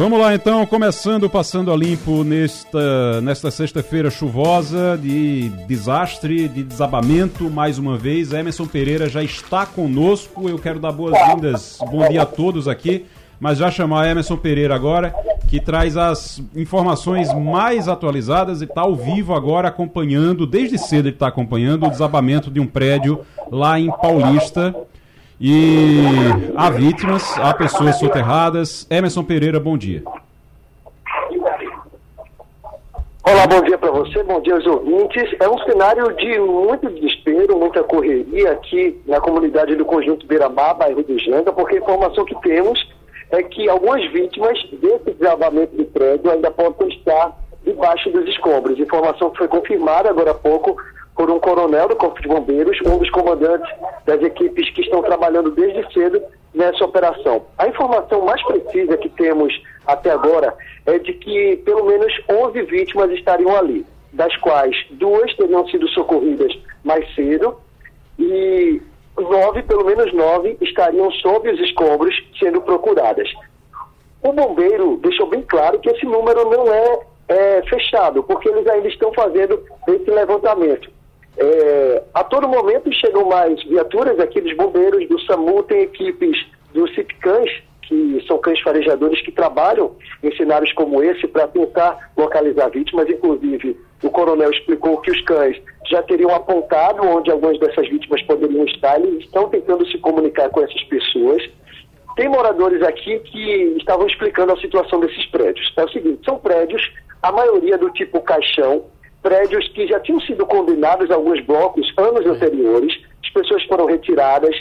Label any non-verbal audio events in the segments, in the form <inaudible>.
Vamos lá então, começando passando a limpo nesta, nesta sexta-feira chuvosa de desastre, de desabamento, mais uma vez. Emerson Pereira já está conosco. Eu quero dar boas-vindas, bom dia a todos aqui, mas já chamar Emerson Pereira agora, que traz as informações mais atualizadas e está ao vivo agora acompanhando, desde cedo ele está acompanhando o desabamento de um prédio lá em Paulista. E há vítimas, há pessoas soterradas. Emerson Pereira, bom dia. Olá, bom dia para você, bom dia aos ouvintes. É um cenário de muito desespero, muita correria aqui na comunidade do Conjunto Beira-Mar, bairro do Janga, porque a informação que temos é que algumas vítimas desse desabamento do prédio ainda podem estar debaixo dos escombros. Informação que foi confirmada agora há pouco por um coronel do Corpo de Bombeiros, um dos comandantes das equipes que estão trabalhando desde cedo nessa operação. A informação mais precisa que temos até agora é de que pelo menos 11 vítimas estariam ali, das quais duas teriam sido socorridas mais cedo e nove, pelo menos nove, estariam sob os escombros sendo procuradas. O bombeiro deixou bem claro que esse número não é, é fechado, porque eles ainda estão fazendo esse levantamento. É, a todo momento chegam mais viaturas aqui dos bombeiros, do SAMU, tem equipes do CIPCãs, que são cães farejadores que trabalham em cenários como esse para tentar localizar vítimas. Inclusive, o coronel explicou que os cães já teriam apontado onde algumas dessas vítimas poderiam estar, eles estão tentando se comunicar com essas pessoas. Tem moradores aqui que estavam explicando a situação desses prédios. É o seguinte, são prédios, a maioria do tipo caixão, prédios que já tinham sido condenados alguns blocos anos anteriores, as pessoas foram retiradas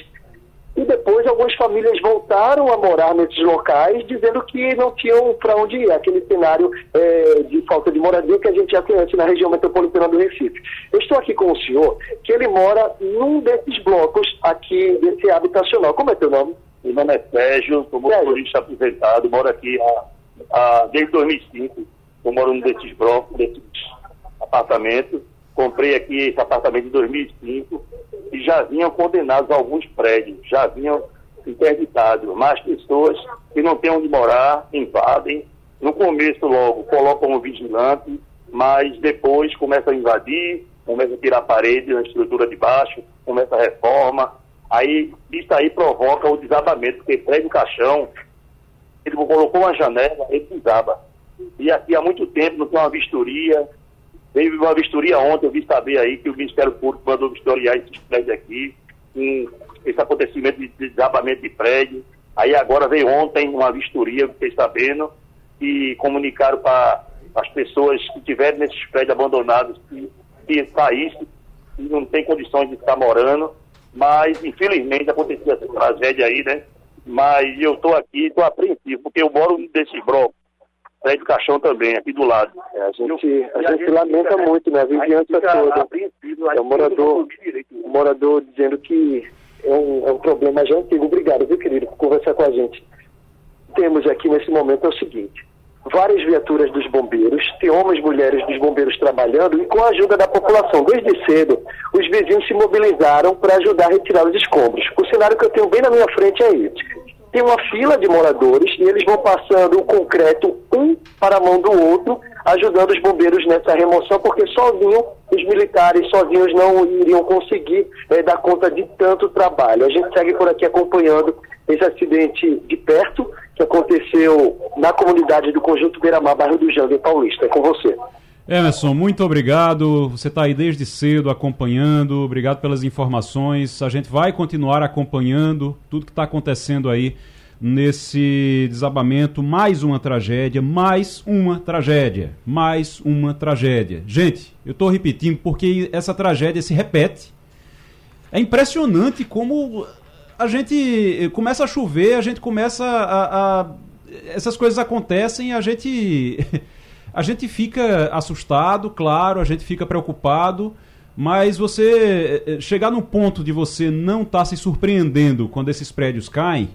e depois algumas famílias voltaram a morar nesses locais dizendo que não tinham para onde ir, aquele cenário é, de falta de moradia que a gente já conhece na região metropolitana do Recife. Eu estou aqui com o senhor, que ele mora num desses blocos aqui desse habitacional. Como é teu nome? Meu nome é Sérgio, sou motorista aposentado, moro aqui há, há, desde 2005. Eu moro num desses blocos, desses apartamento. Comprei aqui esse apartamento em 2005 e já vinham condenados alguns prédios, já vinham interditados. Mas pessoas que não têm onde morar invadem. No começo, logo, colocam um vigilante, mas depois começam a invadir, começam a tirar a parede, a estrutura de baixo, começa a reforma. Aí, isso aí provoca o desabamento, porque prédio caixão, ele colocou uma janela, ele desaba. E aqui há muito tempo não tem uma vistoria, Veio uma vistoria ontem, eu vi saber aí que o Ministério Público mandou vistoriar esses prédios aqui, com esse acontecimento de desabamento de prédio. Aí agora veio ontem uma vistoria, fiquei sabendo, e comunicaram para as pessoas que estiverem nesses prédios abandonados que, que saíssem, e não tem condições de estar morando. Mas, infelizmente, aconteceu essa tragédia aí, né? Mas eu estou aqui, estou apreensivo, porque eu moro nesse bloco prédio Caixão também, aqui do lado. É, a, gente, a, gente, a gente lamenta muito, né? A vizinhança toda. É um morador, um morador dizendo que é um, é um problema já antigo. Obrigado, viu, querido, por conversar com a gente. Temos aqui nesse momento é o seguinte: várias viaturas dos bombeiros, tem homens e mulheres dos bombeiros trabalhando e com a ajuda da população. Desde cedo, os vizinhos se mobilizaram para ajudar a retirar os escombros. O cenário que eu tenho bem na minha frente é esse tem uma fila de moradores e eles vão passando o concreto um para a mão do outro, ajudando os bombeiros nessa remoção, porque sozinho os militares sozinhos não iriam conseguir é, dar conta de tanto trabalho. A gente segue por aqui acompanhando esse acidente de perto que aconteceu na comunidade do Conjunto Beira-Mar, bairro do Jangue Paulista. É com você. Emerson, muito obrigado. Você está aí desde cedo acompanhando. Obrigado pelas informações. A gente vai continuar acompanhando tudo que está acontecendo aí nesse desabamento. Mais uma tragédia, mais uma tragédia, mais uma tragédia. Gente, eu estou repetindo porque essa tragédia se repete. É impressionante como a gente começa a chover, a gente começa a. a essas coisas acontecem, a gente. <laughs> A gente fica assustado, claro, a gente fica preocupado, Mas você eh, eh, chegar no ponto de você não estar tá se surpreendendo quando esses prédios caem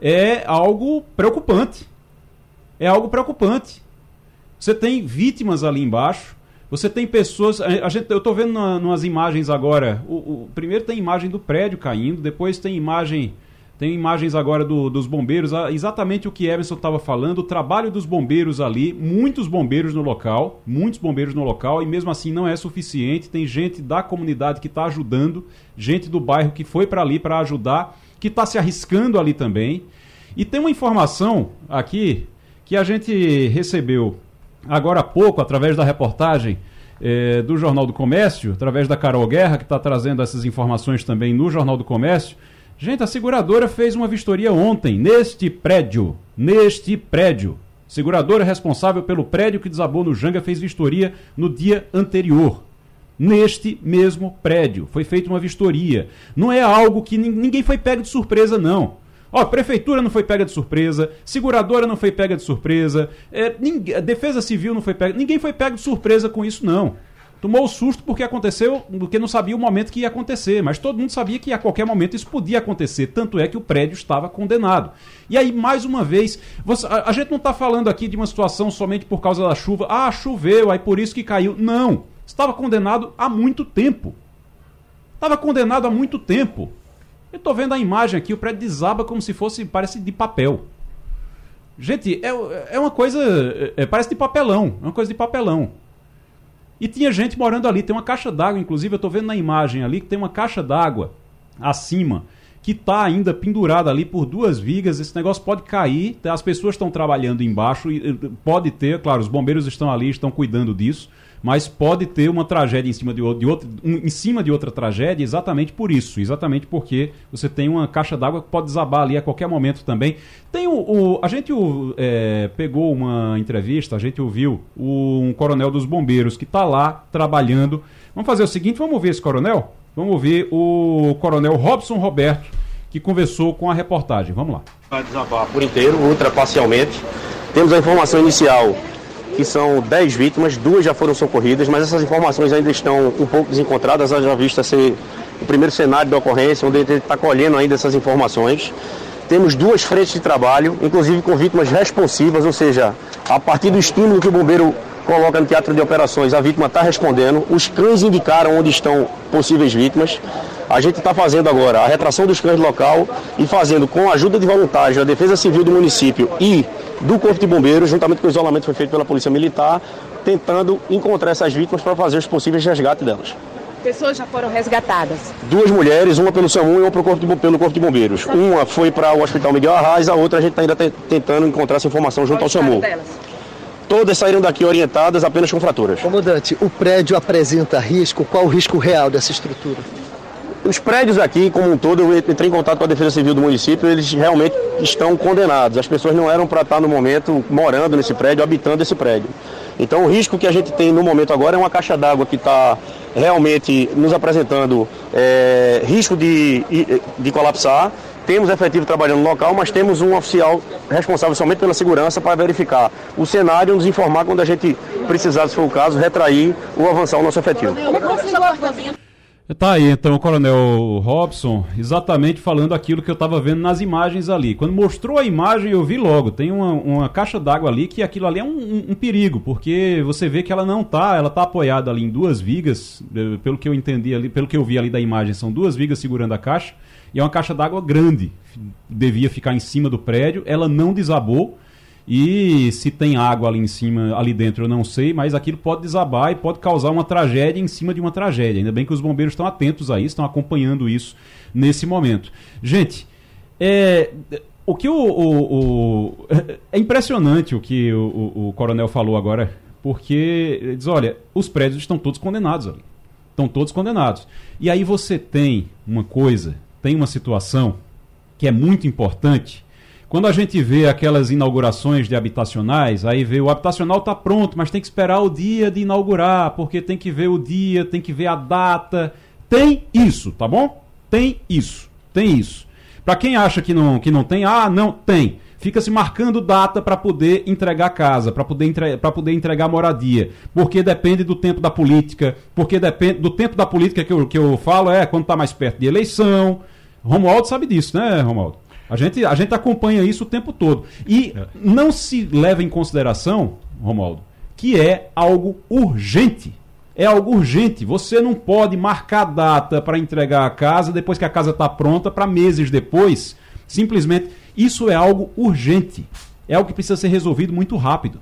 é algo preocupante. É algo preocupante. Você tem vítimas ali embaixo. Você tem pessoas. A gente, eu estou vendo na, umas imagens agora. O, o, primeiro tem imagem do prédio caindo, depois tem imagem. Tem imagens agora do, dos bombeiros, exatamente o que Emerson estava falando, o trabalho dos bombeiros ali, muitos bombeiros no local, muitos bombeiros no local, e mesmo assim não é suficiente. Tem gente da comunidade que está ajudando, gente do bairro que foi para ali para ajudar, que está se arriscando ali também. E tem uma informação aqui que a gente recebeu agora há pouco, através da reportagem eh, do Jornal do Comércio, através da Carol Guerra, que está trazendo essas informações também no Jornal do Comércio. Gente, a seguradora fez uma vistoria ontem, neste prédio. Neste prédio. Seguradora responsável pelo prédio que desabou no Janga fez vistoria no dia anterior. Neste mesmo prédio. Foi feita uma vistoria. Não é algo que ninguém foi pego de surpresa, não. Ó, prefeitura não foi pega de surpresa, seguradora não foi pega de surpresa, é, ninguém, defesa civil não foi pega. Ninguém foi pego de surpresa com isso, não. Tomou o susto porque aconteceu, porque não sabia o momento que ia acontecer, mas todo mundo sabia que a qualquer momento isso podia acontecer, tanto é que o prédio estava condenado. E aí, mais uma vez, você, a, a, gente não está falando aqui de uma situação somente por causa da chuva, ah, choveu, aí por isso que caiu. Não! Estava condenado há muito tempo. Estava condenado há muito tempo. Eu tô vendo a imagem aqui, o prédio desaba como se fosse, parece de papel. Gente, é, é uma coisa. É, parece de papelão. É uma coisa de papelão. E tinha gente morando ali, tem uma caixa d'água, inclusive, eu tô vendo na imagem ali que tem uma caixa d'água acima, que tá ainda pendurada ali por duas vigas. Esse negócio pode cair, as pessoas estão trabalhando embaixo, pode ter, claro, os bombeiros estão ali, estão cuidando disso mas pode ter uma tragédia em cima de, de outra, um, em cima de outra tragédia exatamente por isso, exatamente porque você tem uma caixa d'água que pode desabar ali a qualquer momento também. Tem o, o a gente o, é, pegou uma entrevista, a gente ouviu um coronel dos bombeiros que está lá trabalhando. Vamos fazer o seguinte, vamos ouvir esse coronel? Vamos ouvir o coronel Robson Roberto que conversou com a reportagem. Vamos lá. Vai desabar por inteiro, ultra parcialmente. Temos a informação inicial que são 10 vítimas, duas já foram socorridas, mas essas informações ainda estão um pouco desencontradas, já vista ser o primeiro cenário da ocorrência, onde a gente está colhendo ainda essas informações. Temos duas frentes de trabalho, inclusive com vítimas responsivas, ou seja, a partir do estímulo que o bombeiro coloca no teatro de operações, a vítima está respondendo. Os cães indicaram onde estão possíveis vítimas. A gente está fazendo agora a retração dos cães local e fazendo com a ajuda de voluntários da Defesa Civil do município e do Corpo de Bombeiros, juntamente com o isolamento que foi feito pela Polícia Militar, tentando encontrar essas vítimas para fazer os possíveis resgates delas. Pessoas já foram resgatadas? Duas mulheres, uma pelo SAMU e uma pelo Corpo de, pelo corpo de Bombeiros. Uma foi para o Hospital Miguel Arraes, a outra a gente está ainda tentando encontrar essa informação junto Qual ao SAMU. Delas? Todas saíram daqui orientadas apenas com fraturas. Comandante, o prédio apresenta risco? Qual o risco real dessa estrutura? Os prédios aqui, como um todo, eu entrei em contato com a Defesa Civil do município, eles realmente estão condenados. As pessoas não eram para estar no momento morando nesse prédio, habitando esse prédio. Então o risco que a gente tem no momento agora é uma caixa d'água que está realmente nos apresentando é, risco de, de colapsar. Temos efetivo trabalhando no local, mas temos um oficial responsável somente pela segurança para verificar o cenário e nos informar quando a gente precisar, se for o caso, retrair ou avançar o nosso efetivo. Tá aí então o Coronel Robson exatamente falando aquilo que eu estava vendo nas imagens ali. Quando mostrou a imagem eu vi logo, tem uma, uma caixa d'água ali que aquilo ali é um, um, um, perigo, porque você vê que ela não tá, ela tá apoiada ali em duas vigas, eh, pelo que eu entendi ali, pelo que eu vi ali da imagem, são duas vigas segurando a caixa, e é uma caixa d'água grande, devia ficar em cima do prédio, ela não desabou, e se tem água ali em cima, ali dentro, eu não sei, mas aquilo pode desabar e pode causar uma tragédia em cima de uma tragédia. Ainda bem que os bombeiros estão atentos a isso, estão acompanhando isso nesse momento. Gente, é, o que o, o, o, é impressionante o que o, o, coronel falou agora, porque diz, olha, os prédios estão todos condenados ali. Estão todos condenados. E aí você tem uma coisa, tem uma situação que é muito importante, quando a gente vê aquelas inaugurações de habitacionais, aí vê o habitacional está pronto, mas tem que esperar o dia de inaugurar, porque tem que ver o dia, tem que ver a data. Tem isso, tá bom? Tem isso. Tem isso. Para quem acha que não, que não tem, ah, não, tem. fica se marcando data para poder entregar casa, para poder, entre... poder entregar moradia, porque depende do tempo da política, porque depende do tempo da política que eu, que eu falo é quando está mais perto de eleição. Romualdo sabe disso, né, Romualdo? A gente, a gente acompanha isso o tempo todo. E não se leva em consideração, Romualdo, que é algo urgente. É algo urgente. Você não pode marcar data para entregar a casa depois que a casa está pronta, para meses depois. Simplesmente, isso é algo urgente. É algo que precisa ser resolvido muito rápido.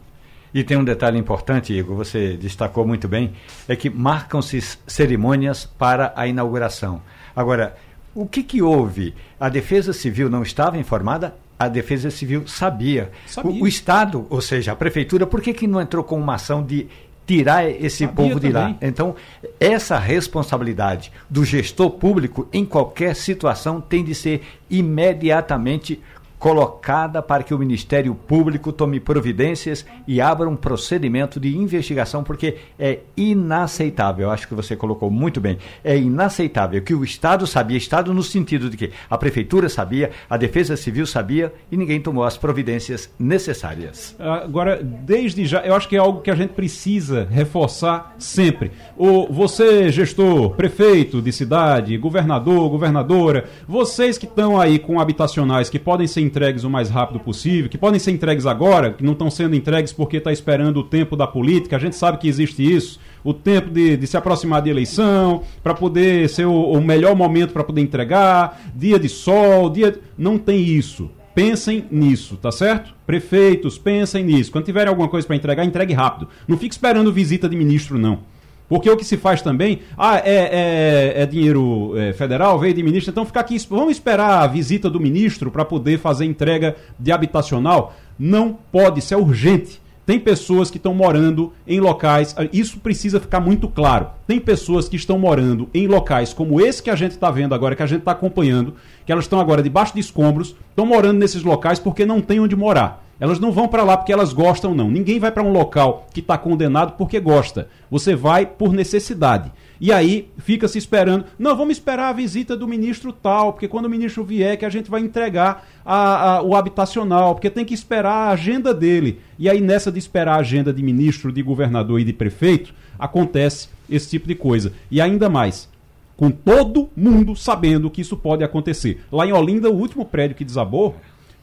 E tem um detalhe importante, Igor, você destacou muito bem, é que marcam-se cerimônias para a inauguração. Agora, o que, que houve? A Defesa Civil não estava informada? A Defesa Civil sabia. sabia. O, o, Estado, ou seja, a Prefeitura, por que, que não entrou com uma ação de tirar esse sabia povo de também. lá? Então, essa responsabilidade do gestor público em qualquer situação tem de ser imediatamente colocada para que o Ministério Público tome providências e abra um procedimento de investigação, porque é inaceitável, acho que você colocou muito bem, é inaceitável que o Estado sabia, Estado no sentido de que a Prefeitura sabia, a Defesa Civil sabia e ninguém tomou as providências necessárias. Agora, desde já, eu acho que é algo que a gente precisa reforçar sempre. O, você, gestor, prefeito de cidade, governador, governadora, vocês que estão aí com habitacionais que podem ser entregues o mais rápido possível, que podem ser entregues agora, que não estão sendo entregues porque está esperando o tempo da política, a gente sabe que existe isso, o tempo de, de se aproximar de eleição, para poder ser o, o melhor momento para poder entregar, dia de sol, dia. Não tem isso. Pensem nisso, tá certo? Prefeitos, pensem nisso. Quando tiverem alguma coisa para entregar, entregue rápido. Não fique esperando visita de ministro, não. Porque o que se faz também, ah, é, é, é dinheiro é, federal, veio de ministro, então ficar aqui, vamos esperar a visita do ministro para poder fazer entrega de habitacional? Não pode, isso é urgente. Tem pessoas que estão morando em locais, ah, isso precisa ficar muito claro. Tem pessoas que estão morando em locais como esse que a gente está vendo agora, que a gente está acompanhando, que elas estão agora debaixo de escombros, estão morando nesses locais porque não tem onde morar. Elas não vão para lá porque elas gostam, não. Ninguém vai para um local que está condenado porque gosta. Você vai por necessidade. E aí fica se esperando. Não, vamos esperar a visita do ministro tal, porque quando o ministro vier que a gente vai entregar a, a, o habitacional, porque tem que esperar a agenda dele. E aí nessa de esperar a agenda de ministro, de governador e de prefeito, acontece esse tipo de coisa. E ainda mais, com todo mundo sabendo que isso pode acontecer. Lá em Olinda, o último prédio que desabou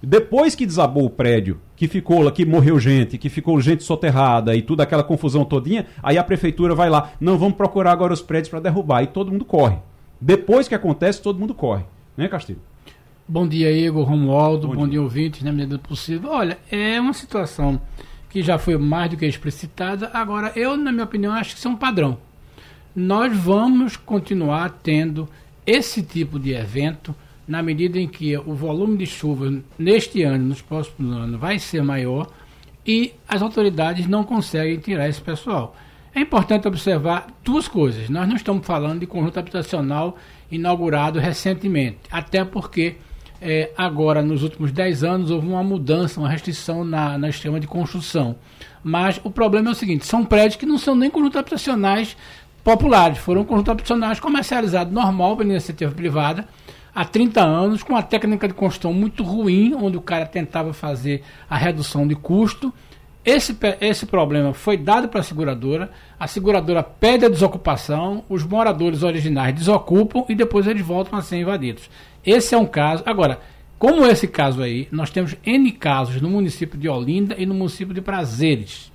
depois que desabou o prédio, que ficou lá, que morreu gente, que ficou gente soterrada e tudo aquela confusão todinha, aí a prefeitura vai lá, não vamos procurar agora os prédios para derrubar e todo mundo corre. Depois que acontece, todo mundo corre, né, Castilho? Bom dia, Igor, Romualdo, bom, bom dia. dia, ouvintes, na medida do possível. Olha, é uma situação que já foi mais do que explicitada. Agora, eu, na minha opinião, acho que isso é um padrão. Nós vamos continuar tendo esse tipo de evento na medida em que o volume de chuva neste ano, nos próximos anos, vai ser maior e as autoridades não conseguem tirar esse pessoal. É importante observar duas coisas. Nós não estamos falando de conjunto habitacional inaugurado recentemente, até porque é, agora, nos últimos 10 anos, houve uma mudança, uma restrição na, na esquema de construção. Mas o problema é o seguinte: são prédios que não são nem conjuntos habitacionais populares, foram conjuntos habitacionais comercializados normal pela iniciativa privada há 30 anos, com uma técnica de construção muito ruim, onde o cara tentava fazer a redução de custo. Esse, esse problema foi dado para a seguradora, a seguradora pede a desocupação, os moradores originais desocupam e depois eles voltam a ser invadidos. Esse é um caso. Agora, como esse caso aí, nós temos N casos no município de Olinda e no município de Prazeres.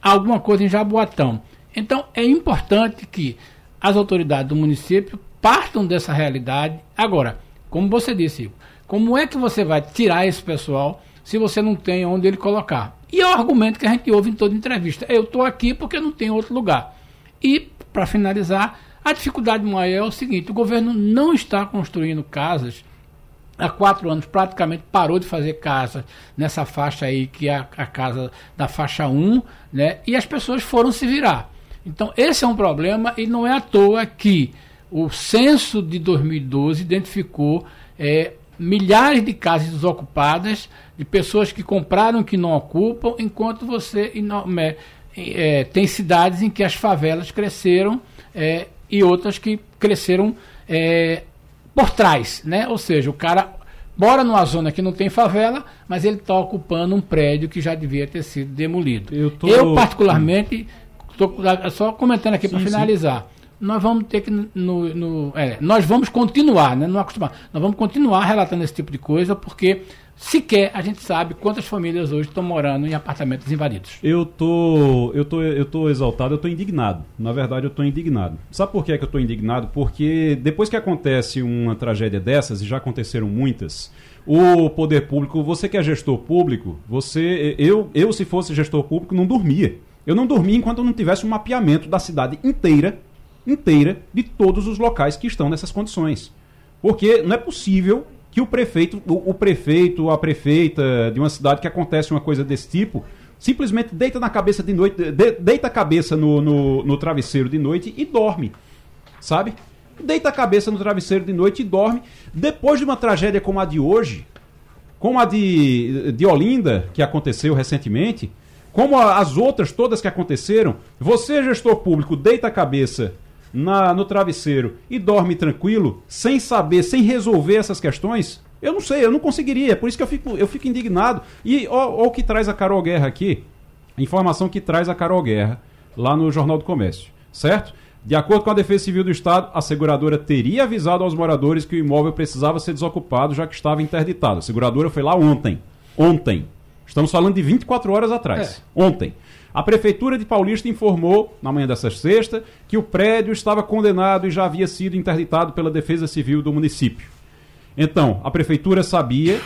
Alguma coisa em Jaboatão. Então, é importante que as autoridades do município partam dessa realidade. Agora, como você disse, como é que você vai tirar esse pessoal se você não tem onde ele colocar? E é o argumento que a gente ouve em toda entrevista. Eu estou aqui porque não tem outro lugar. E, para finalizar, a dificuldade maior é o seguinte: o governo não está construindo casas. Há quatro anos praticamente parou de fazer casa nessa faixa aí, que é a, a casa da faixa 1, né? E as pessoas foram se virar. Então, esse é um problema e não é à toa que o censo de 2012 identificou é, milhares de casas desocupadas de pessoas que compraram que não ocupam, enquanto você é, é, tem cidades em que as favelas cresceram é, e outras que cresceram é, por trás, né? Ou seja, o cara Bora numa zona que não tem favela, mas ele está ocupando um prédio que já devia ter sido demolido. Eu, tô... eu particularmente, estou só comentando aqui para finalizar. Sim. Nós vamos ter que. No, no é, nós vamos continuar, né? Não acostumar. Nós vamos continuar relatando esse tipo de coisa, porque sequer a gente sabe quantas famílias hoje estão morando em apartamentos invadidos. Eu tô, eu tô, eu tô exaltado, eu tô indignado. Na verdade, eu tô indignado. Sabe por que, é que eu tô indignado? Porque depois que acontece uma tragédia dessas, e já aconteceram muitas, o poder público, você que é gestor público, você, eu, eu se fosse gestor público, não dormia. Eu não dormia enquanto eu não tivesse um mapeamento da cidade inteira, inteira, de todos os locais que estão nessas condições. Porque não é possível que o prefeito, o, o prefeito, a prefeita de uma cidade que acontece uma coisa desse tipo, simplesmente deita na cabeça de noite, de, deita a cabeça no, no, no, travesseiro de noite e dorme. Sabe? Deita a cabeça no travesseiro de noite e dorme. Depois de uma tragédia como a de hoje, como a de, de Olinda, que aconteceu recentemente, como as outras todas que aconteceram, você, gestor público, deita a cabeça na, no travesseiro e dorme tranquilo, sem saber, sem resolver essas questões, eu não sei, eu não conseguiria. É por isso que eu fico, eu fico indignado. E ó o que traz a Carol Guerra aqui, a informação que traz a Carol Guerra lá no Jornal do Comércio, certo? De acordo com a Defesa Civil do Estado, a seguradora teria avisado aos moradores que o imóvel precisava ser desocupado, já que estava interditado. A seguradora foi lá ontem. Ontem. Estamos falando de 24 horas atrás. É. Ontem. A Prefeitura de Paulista informou, na manhã dessa sexta, que o prédio estava condenado e já havia sido interditado pela Defesa Civil do município. Então, a Prefeitura sabia,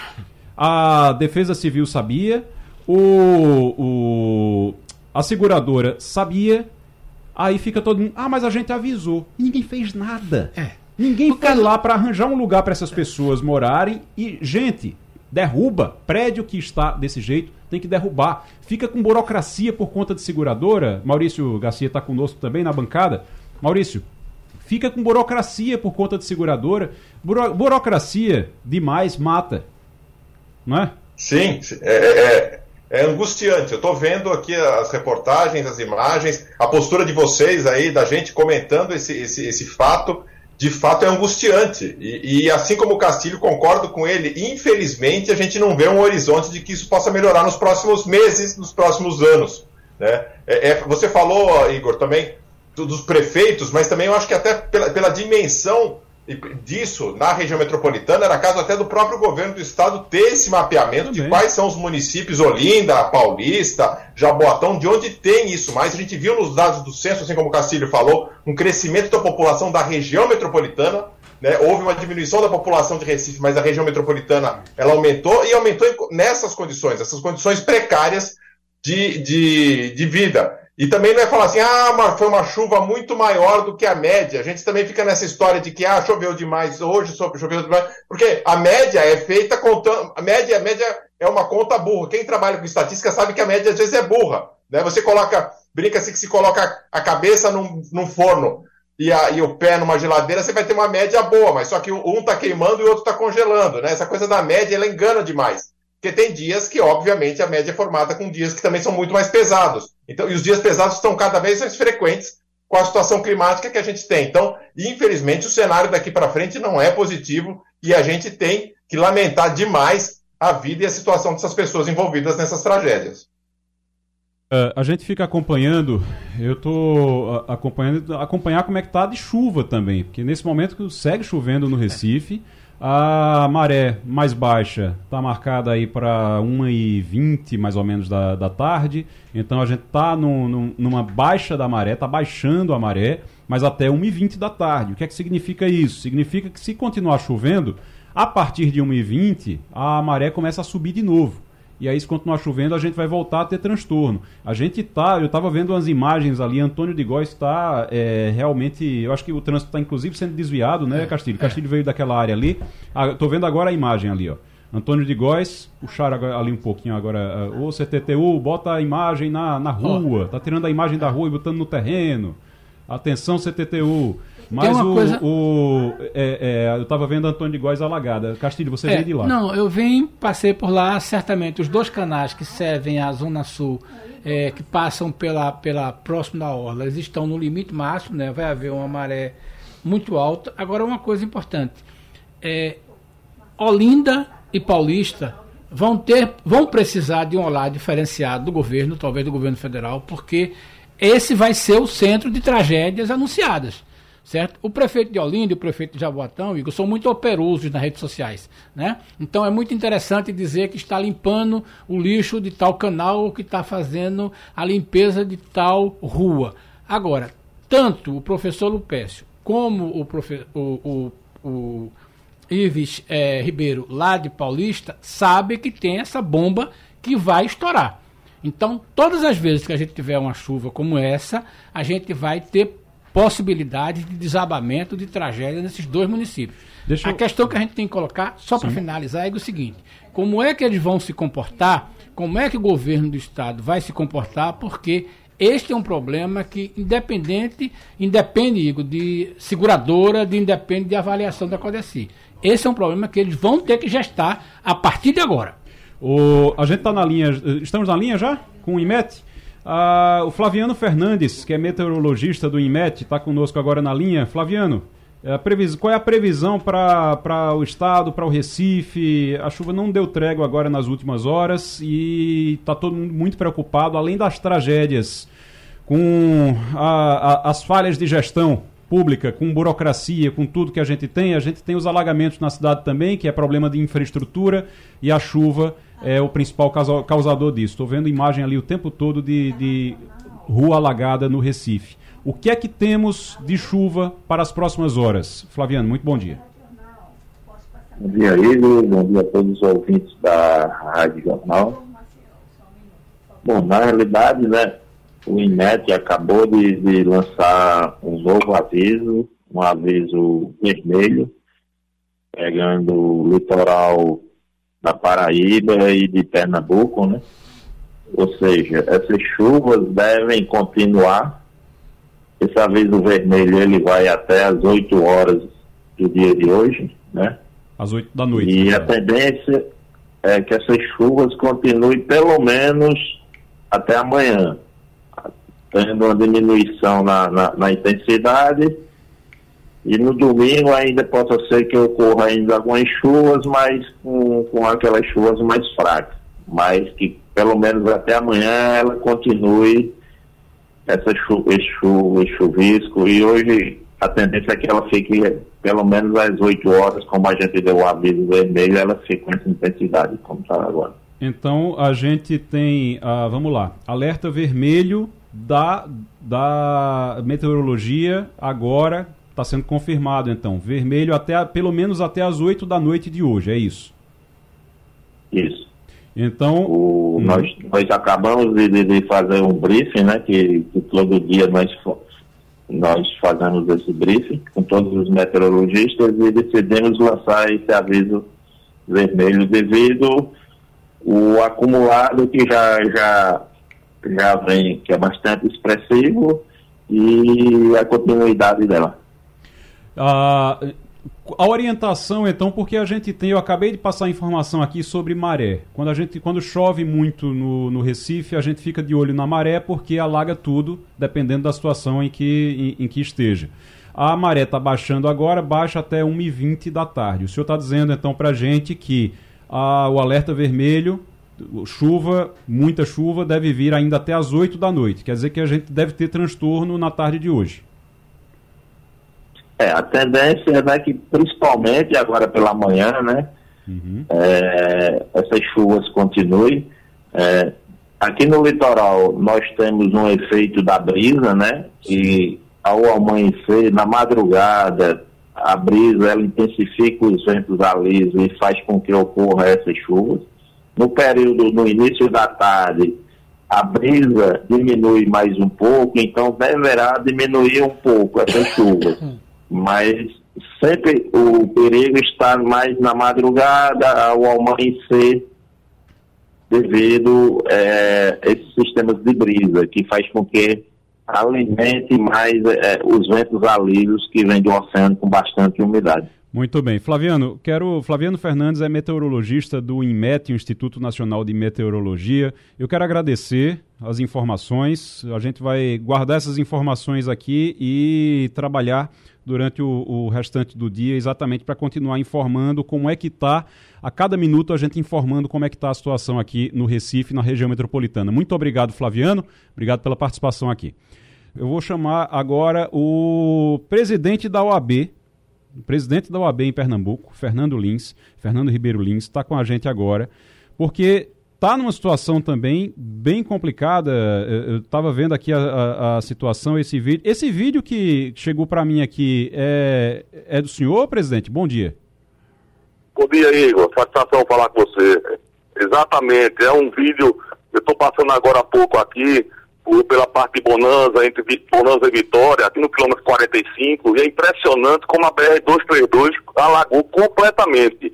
a Defesa Civil sabia, o, o, a seguradora sabia, aí fica todo mundo. Ah, mas a gente avisou. Ninguém fez nada. É. Ninguém foi lá para arranjar um lugar para essas pessoas morarem e, gente, derruba prédio que está desse jeito, tem que derrubar. Fica com burocracia por conta de seguradora. Maurício Garcia está conosco também na bancada. Maurício, fica com burocracia por conta de seguradora. Buro burocracia demais mata. Não é? Sim, é, é, é angustiante. Eu estou vendo aqui as reportagens, as imagens, a postura de vocês aí, da gente comentando esse, esse, esse fato de fato é angustiante. E, e, assim como o Castilho, concordo com ele, infelizmente a gente não vê um horizonte de que isso possa melhorar nos próximos meses, nos próximos anos. Né? É, é, você falou, Igor, também dos prefeitos, mas também eu acho que até pela, pela dimensão disso na região metropolitana, era caso até do próprio governo do estado ter esse mapeamento Também. de quais são os municípios, Olinda, Paulista, Jaboatão, de onde tem isso mais. A gente viu nos dados do censo, assim como o Castilho falou, um crescimento da população da região metropolitana, né? houve uma diminuição da população de Recife, mas a região metropolitana ela aumentou e aumentou nessas condições, essas condições precárias de, de, de vida. E também não é falar assim, ah, mas foi uma chuva muito maior do que a média. A gente também fica nessa história de que ah, choveu demais hoje, choveu demais. Porque a média é feita contando. A média, a média é uma conta burra. Quem trabalha com estatística sabe que a média às vezes é burra. Né? Você coloca, brinca assim que se coloca a cabeça num, num forno e, a, e, o pé numa geladeira, você vai ter uma média boa, mas só que um está queimando e o outro está congelando. Né? Essa coisa da média ela engana demais. Porque tem dias que, obviamente, a média é formada com dias que também são muito mais pesados. Então, e os dias pesados estão cada vez mais frequentes com a situação climática que a gente tem. Então, infelizmente, o cenário daqui para frente não é positivo e a gente tem que lamentar demais a vida e a situação dessas pessoas envolvidas nessas tragédias. Uh, a gente fica acompanhando, eu estou acompanhando, acompanhar como é que tá de chuva também, porque nesse momento segue chovendo no Recife. A maré mais baixa está marcada aí para 1h20 mais ou menos da, da tarde. Então a gente está numa baixa da maré, está baixando a maré, mas até 1h20 da tarde. O que é que significa isso? Significa que se continuar chovendo, a partir de 1h20 a maré começa a subir de novo e aí se continuar chovendo a gente vai voltar a ter transtorno. A gente tá, eu estava vendo umas imagens ali, Antônio de Góes está é, realmente, eu acho que o trânsito está inclusive sendo desviado, né, é, Castilho? É. Castilho veio daquela área ali. Ah, Estou vendo agora a imagem ali, ó. Antônio de Góes, puxar ali um pouquinho agora. O CTTU, bota a imagem na, na rua, tá tirando a imagem da rua e botando no terreno. Atenção, CTTU. Mas o, coisa... o é, é, eu estava vendo Antônio de Góes alagada. Castilho, você é, veio de lá? Não, eu vim, passei por lá, certamente. Os dois canais que servem à Zona Sul, é, que passam pela, pela próximo da Orla, eles estão no limite máximo, né? Vai haver uma maré muito alta. Agora, uma coisa importante. É, Olinda e Paulista vão ter, vão precisar de um olhar diferenciado do governo, talvez do governo federal, porque esse vai ser o centro de tragédias anunciadas. Certo? O prefeito de Olinda e o prefeito de Jaboatão, Igor, são muito operosos nas redes sociais. Né? Então é muito interessante dizer que está limpando o lixo de tal canal ou que está fazendo a limpeza de tal rua. Agora, tanto o professor Lupécio como o, profe o, o, o Ives é, Ribeiro, lá de Paulista, sabe que tem essa bomba que vai estourar. Então, todas as vezes que a gente tiver uma chuva como essa, a gente vai ter possibilidade de desabamento, de tragédia nesses dois municípios. Deixa a eu... questão que a gente tem que colocar, só para finalizar, é o seguinte: como é que eles vão se comportar? Como é que o governo do estado vai se comportar? Porque este é um problema que, independente, independe, Igor, de seguradora, de independe de avaliação da Codeci. Esse é um problema que eles vão ter que gestar a partir de agora. O, a gente está na linha, estamos na linha já com o IMET? Ah, o Flaviano Fernandes, que é meteorologista do IMET, está conosco agora na linha. Flaviano, é qual é a previsão para o estado, para o Recife? A chuva não deu trégua agora nas últimas horas e está todo mundo muito preocupado, além das tragédias com a, a, as falhas de gestão pública, com burocracia, com tudo que a gente tem. A gente tem os alagamentos na cidade também, que é problema de infraestrutura, e a chuva é o principal causador disso. Estou vendo imagem ali o tempo todo de, de rua alagada no Recife. O que é que temos de chuva para as próximas horas? Flaviano, muito bom dia. Bom dia, Igor. Bom dia a todos os ouvintes da Rádio Jornal. Bom, na realidade, né, o INET acabou de, de lançar um novo aviso, um aviso vermelho, pegando o litoral da Paraíba e de Pernambuco, né? Ou seja, essas chuvas devem continuar. Esse aviso vermelho ele vai até as 8 horas do dia de hoje, né? Às 8 da noite. E né? a tendência é que essas chuvas continuem pelo menos até amanhã, tendo uma diminuição na, na, na intensidade e no domingo ainda possa ser que ocorra ainda algumas chuvas, mas com, com aquelas chuvas mais fracas. Mas que pelo menos até amanhã ela continue essa chuva, esse chuva, esse chuvisco. E hoje a tendência é que ela fique pelo menos às 8 horas, como a gente deu o aviso vermelho, ela fica com essa intensidade, como está agora. Então a gente tem, uh, vamos lá, alerta vermelho da, da meteorologia agora Está sendo confirmado, então. Vermelho até pelo menos até as 8 da noite de hoje, é isso? Isso. Então. O, nós, nós acabamos de, de, fazer um briefing, né? Que, que todo dia nós, nós fazemos esse briefing com todos os meteorologistas e decidimos lançar esse aviso vermelho devido o acumulado que já, já, já vem, que é bastante expressivo, e a continuidade dela. Ah, a orientação, então, porque a gente tem, eu acabei de passar informação aqui sobre maré. Quando a gente, quando chove muito no, no Recife, a gente fica de olho na maré porque alaga tudo, dependendo da situação em que, em, em que esteja. A maré está baixando agora, baixa até 1h20 da tarde. O senhor está dizendo, então, para a gente que ah, o alerta vermelho, chuva, muita chuva, deve vir ainda até as 8 da noite. Quer dizer que a gente deve ter transtorno na tarde de hoje. É, a tendência é né, que principalmente agora pela manhã, né, uhum. é, essas chuvas continuem. É, aqui no litoral nós temos um efeito da brisa, né, e ao amanhecer, na madrugada, a brisa ela intensifica os ventos alisos e faz com que ocorra essas chuvas. No período, no início da tarde, a brisa diminui mais um pouco, então deverá diminuir um pouco essas chuvas. mas sempre o perigo está mais na madrugada, ao amanhecer, devido é, a esses sistemas de brisa, que faz com que alimente mais é, os ventos alívios que vêm do oceano com bastante umidade. Muito bem. Flaviano, quero. Flaviano Fernandes é meteorologista do INMET, Instituto Nacional de Meteorologia. Eu quero agradecer as informações. A gente vai guardar essas informações aqui e trabalhar durante o, o restante do dia, exatamente para continuar informando como é que está, a cada minuto a gente informando como é que está a situação aqui no Recife, na região metropolitana. Muito obrigado, Flaviano, obrigado pela participação aqui. Eu vou chamar agora o presidente da OAB, presidente da OAB em Pernambuco, Fernando Lins, Fernando Ribeiro Lins, está com a gente agora, porque está numa situação também bem complicada. Eu estava vendo aqui a, a, a, situação, esse vídeo. Esse vídeo que chegou para mim aqui é, é do senhor, presidente? Bom dia. Bom dia, Igor. Satisfação falar com você. Exatamente. É um vídeo. Eu estou passando agora há pouco aqui pela parte de Bonanza, entre Bonanza e Vitória, aqui no quilômetro 45, e é impressionante como a BR-232 alagou completamente.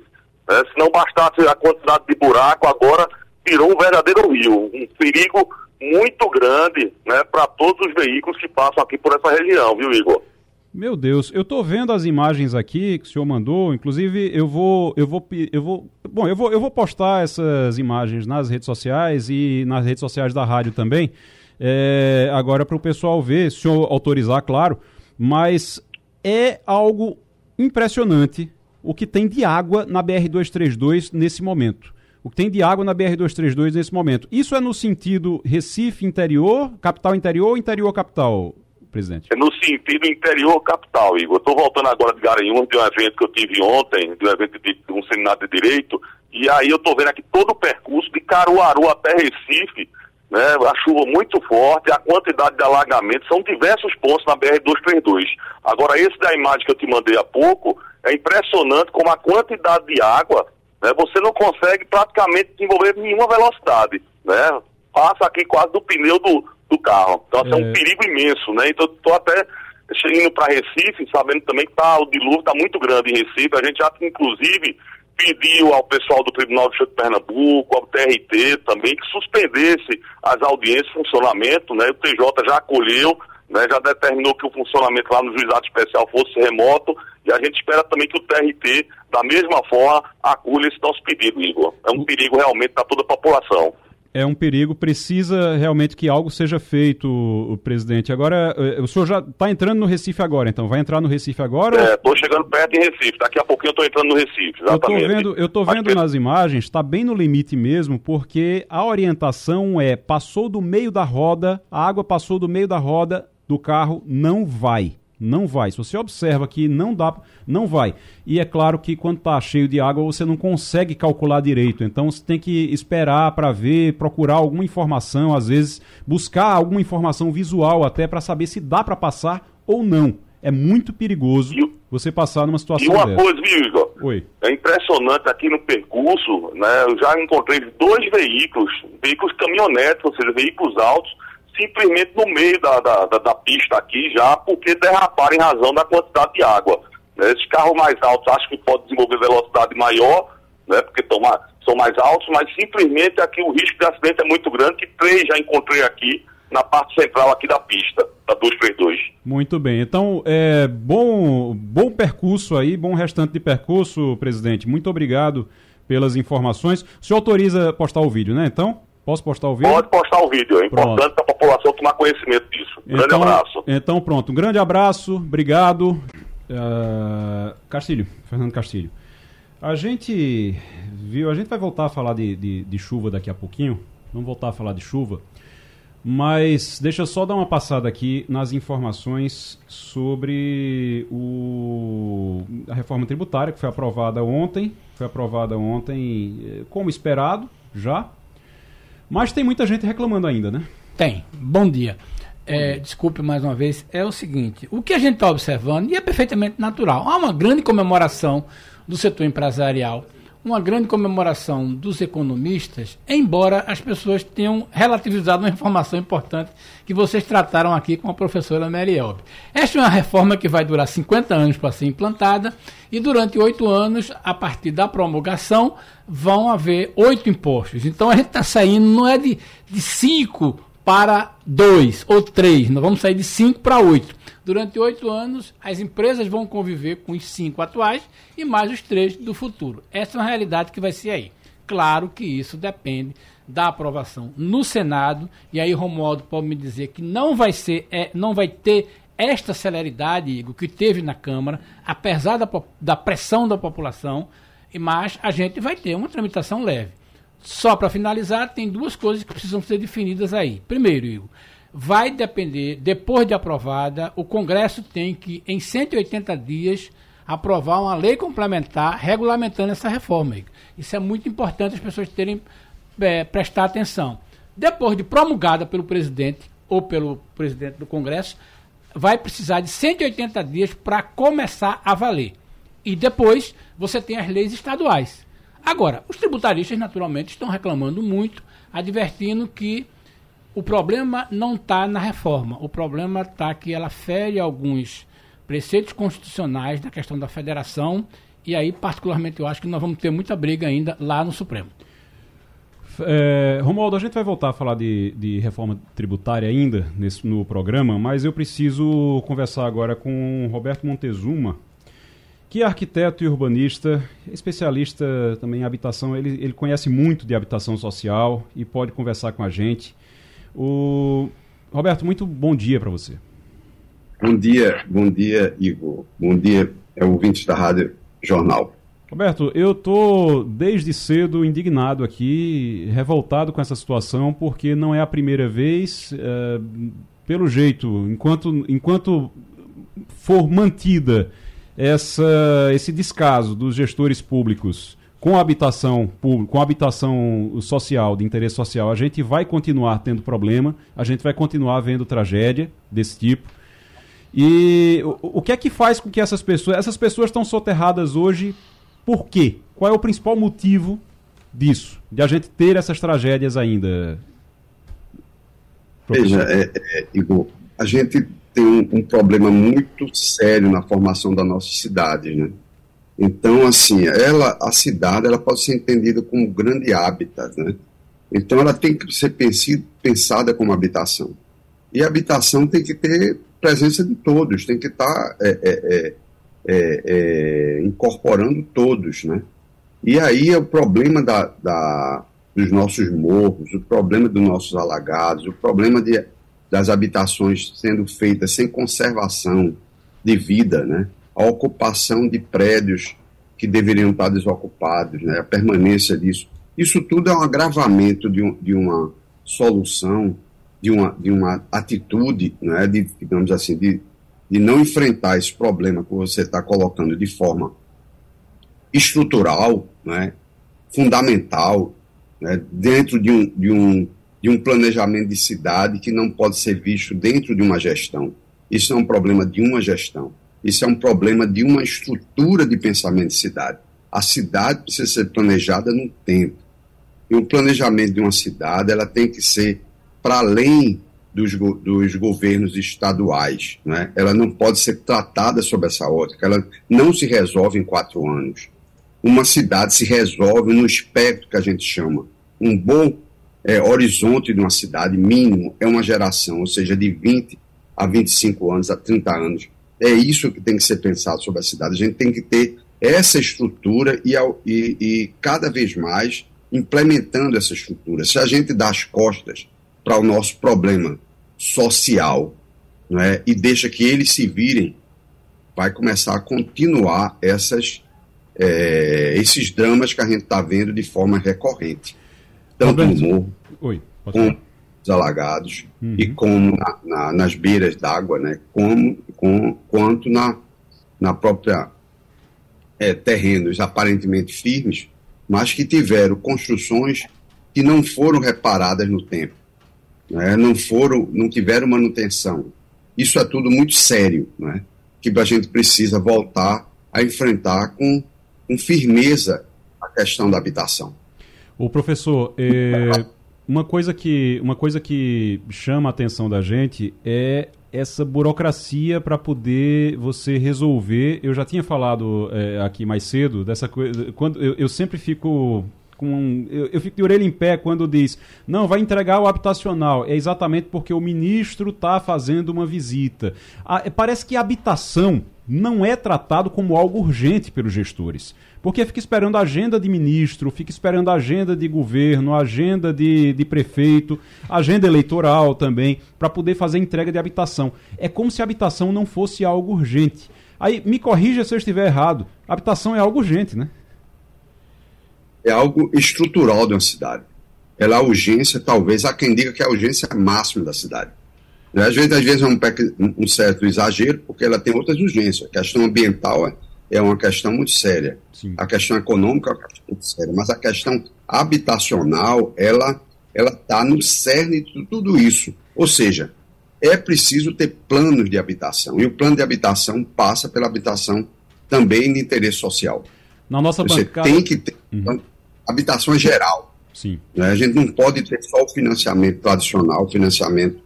Né? Se não bastasse a quantidade de buraco, agora virou um verdadeiro rio, um perigo muito grande né, para todos os veículos que passam aqui por essa região, viu, Igor? Meu Deus, eu estou vendo as imagens aqui que o senhor mandou, inclusive eu vou, eu vou, eu vou, bom, eu vou, eu vou postar essas imagens nas redes sociais e nas redes sociais da rádio também, é, agora para o pessoal ver, se senhor autorizar, claro, mas é algo impressionante o que tem de água na BR-232 nesse momento o que tem de água na BR-232 nesse momento. Isso é no sentido Recife interior, capital interior ou interior capital, presidente? É no sentido interior capital, Igor. Estou voltando agora de Garanhuns, de um evento que eu tive ontem, de um evento de um seminário de direito, e aí eu estou vendo aqui todo o percurso de Caruaru até Recife, né, a chuva muito forte, a quantidade de alagamento, são diversos pontos na BR-232. Agora, esse da imagem que eu te mandei há pouco, é impressionante como a quantidade de água né, você não consegue praticamente desenvolver nenhuma velocidade, né? Passa aqui quase do pneu do, do carro. Então, é. é um perigo imenso, né? Então, estou até indo para Recife, sabendo também que tá, o dilúvio está muito grande em Recife. A gente já, inclusive, pediu ao pessoal do Tribunal de Pernambuco, ao TRT também, que suspendesse as audiências de funcionamento, né? O TJ já acolheu, né? já determinou que o funcionamento lá no juizado especial fosse remoto e a gente espera também que o TRT, da mesma forma, acolha esse nosso pedido, Igor. É um perigo realmente para toda a população. É um perigo, precisa realmente que algo seja feito, presidente. Agora, eh, o senhor já está entrando no Recife agora, então? Vai entrar no Recife agora? É, estou chegando perto em Recife. Daqui a pouquinho eu estou entrando no Recife, exatamente. Eu estou vendo, vendo nas imagens, está bem no limite mesmo, porque a orientação é, passou do meio da roda, a água passou do meio da roda do carro, não vai não vai. Se você observa que não dá, não vai. E é claro que quando está cheio de água você não consegue calcular direito. Então você tem que esperar para ver, procurar alguma informação, às vezes buscar alguma informação visual até para saber se dá para passar ou não. É muito perigoso e, você passar numa situação E uma dessa. coisa, viu, Igor? Oi. É impressionante aqui no percurso, né? Eu já encontrei dois veículos, veículos caminhonetes, ou seja, veículos altos, simplesmente no meio da, da, da, da pista aqui já, porque derraparam em razão da quantidade de água. Né? Esses carros mais altos acho que podem desenvolver velocidade maior, né? porque tão, são mais altos, mas simplesmente aqui o risco de acidente é muito grande, que três já encontrei aqui na parte central aqui da pista, da 232. Muito bem. Então, é, bom, bom percurso aí, bom restante de percurso, presidente. Muito obrigado pelas informações. O senhor autoriza postar o vídeo, né? Então? Posso postar o vídeo? Pode postar o vídeo. É importante para a população tomar conhecimento disso. Um então, grande abraço. Então, pronto. Um grande abraço. Obrigado. Uh, Castilho, Fernando Castilho. A gente viu, a gente vai voltar a falar de, de, de, chuva daqui a pouquinho. Vamos voltar a falar de chuva. Mas deixa eu só dar uma passada aqui nas informações sobre o, a reforma tributária que foi aprovada ontem. Foi aprovada ontem, eh, como esperado, já mas tem muita gente reclamando ainda, né? Tem. Bom dia. É, desculpe mais uma vez, é o seguinte: o que a gente está observando, e é perfeitamente natural, há uma grande comemoração do setor empresarial, uma grande comemoração dos economistas, embora as pessoas tenham relativizado uma informação importante que vocês trataram aqui com a professora Mary Elbe. Esta é uma reforma que vai durar 50 anos para ser implantada e durante oito anos, a partir da promulgação, vão haver oito impostos. Então a gente está saindo, não é de, de cinco para dois ou três, nós vamos sair de cinco para oito. Durante oito anos, as empresas vão conviver com os cinco atuais e mais os três do futuro. Essa é uma realidade que vai ser aí. Claro que isso depende da aprovação no Senado, e aí Romualdo pode me dizer que não vai ser, é, não vai ter esta celeridade, Igor, que teve na Câmara, apesar da, da pressão da população, mas a gente vai ter uma tramitação leve. Só para finalizar, tem duas coisas que precisam ser definidas aí. Primeiro, Igor, vai depender, depois de aprovada, o Congresso tem que, em 180 dias, aprovar uma lei complementar regulamentando essa reforma. Isso é muito importante as pessoas terem é, prestar atenção. Depois de promulgada pelo presidente ou pelo presidente do Congresso, vai precisar de 180 dias para começar a valer. E depois você tem as leis estaduais. Agora, os tributaristas naturalmente estão reclamando muito, advertindo que o problema não está na reforma. O problema está que ela fere alguns preceitos constitucionais da questão da federação. E aí, particularmente, eu acho que nós vamos ter muita briga ainda lá no Supremo. É, Romualdo, a gente vai voltar a falar de, de reforma tributária ainda nesse, no programa, mas eu preciso conversar agora com Roberto Montezuma, que é arquiteto e urbanista, especialista também em habitação, ele, ele conhece muito de habitação social e pode conversar com a gente. O... Roberto, muito bom dia para você. Bom dia, bom dia, Igor. Bom dia, é ouvinte da Rádio Jornal. Roberto, eu tô desde cedo indignado aqui, revoltado com essa situação, porque não é a primeira vez, é, pelo jeito, enquanto, enquanto for mantida essa, esse descaso dos gestores públicos com a habitação pública, com habitação social, de interesse social, a gente vai continuar tendo problema, a gente vai continuar vendo tragédia desse tipo. E o, o que é que faz com que essas pessoas, essas pessoas estão soterradas hoje por quê? Qual é o principal motivo disso? De a gente ter essas tragédias ainda? Veja, é, é, Igor, a gente tem um, um, problema muito sério na formação da nossa cidade, né? Então, assim, ela, a cidade, ela pode ser entendida como um grande hábitat, né? Então, ela tem que ser pensada como habitação. E a habitação tem que ter presença de todos, tem que estar é, é, é é, é, incorporando todos, né? E aí é o problema da, da, dos nossos morros, o problema dos nossos alagados, o problema de, das habitações sendo feitas sem conservação de vida, né? A ocupação de prédios que deveriam estar desocupados, né? A permanência disso. Isso tudo é um agravamento de, um, de uma solução, de uma, de uma atitude, né? De, digamos assim, de de não enfrentar esse problema que você está colocando de forma estrutural, né, fundamental, né, dentro de um, de, um, de um planejamento de cidade que não pode ser visto dentro de uma gestão. Isso é um problema de uma gestão. Isso é um problema de uma estrutura de pensamento de cidade. A cidade precisa ser planejada no tempo. E o planejamento de uma cidade ela tem que ser para além dos, dos governos estaduais. Né? Ela não pode ser tratada sob essa ótica, ela não se resolve em quatro anos. Uma cidade se resolve no espectro que a gente chama. Um bom é, horizonte de uma cidade mínimo é uma geração, ou seja, de 20 a 25 anos, a 30 anos. É isso que tem que ser pensado sobre a cidade. A gente tem que ter essa estrutura e, e, e cada vez mais implementando essa estrutura. Se a gente dá as costas para o nosso problema social é e deixa que eles se virem, vai começar a continuar essas, é, esses dramas que a gente está vendo de forma recorrente. Tanto no morro, Oi, como os alagados, uhum. e como na, na, nas beiras d'água, né, como, com, quanto na, na própria é, terrenos aparentemente firmes, mas que tiveram construções que não foram reparadas no tempo né, não foram, não tiveram manutenção. Isso é tudo muito sério, né, que a gente precisa voltar a enfrentar com, com firmeza a questão da habitação. O professor, é, <laughs> uma coisa que uma coisa que chama a atenção da gente é essa burocracia para poder você resolver. Eu já tinha falado é, aqui mais cedo dessa coisa. Quando eu, eu sempre fico com. Eu, eu, fico de orelha em pé quando diz, não, vai entregar o habitacional. É exatamente porque o ministro está fazendo uma visita. Ah, é, parece que a habitação não é tratado como algo urgente pelos gestores. Porque fica esperando a agenda de ministro, fica esperando a agenda de governo, agenda de, de prefeito, agenda eleitoral também, para poder fazer entrega de habitação. É como se a habitação não fosse algo urgente. Aí, me corrija se eu estiver errado. Habitação é algo urgente, né? É algo estrutural de uma cidade. Ela é urgência, talvez, há quem diga que é a urgência máxima da cidade. Né? Às vezes, às vezes é um, um, certo exagero, porque ela tem outras urgências. A questão ambiental é, é uma questão muito séria. Sim. A questão econômica é uma questão muito séria. Mas a questão habitacional, ela ela está no cerne de tudo isso. Ou seja, é preciso ter planos de habitação. E o plano de habitação passa pela habitação também de interesse social. Na nossa Você bancada... tem que ter uhum. habitação geral. Sim. Né? A gente não pode ter só o financiamento tradicional, o financiamento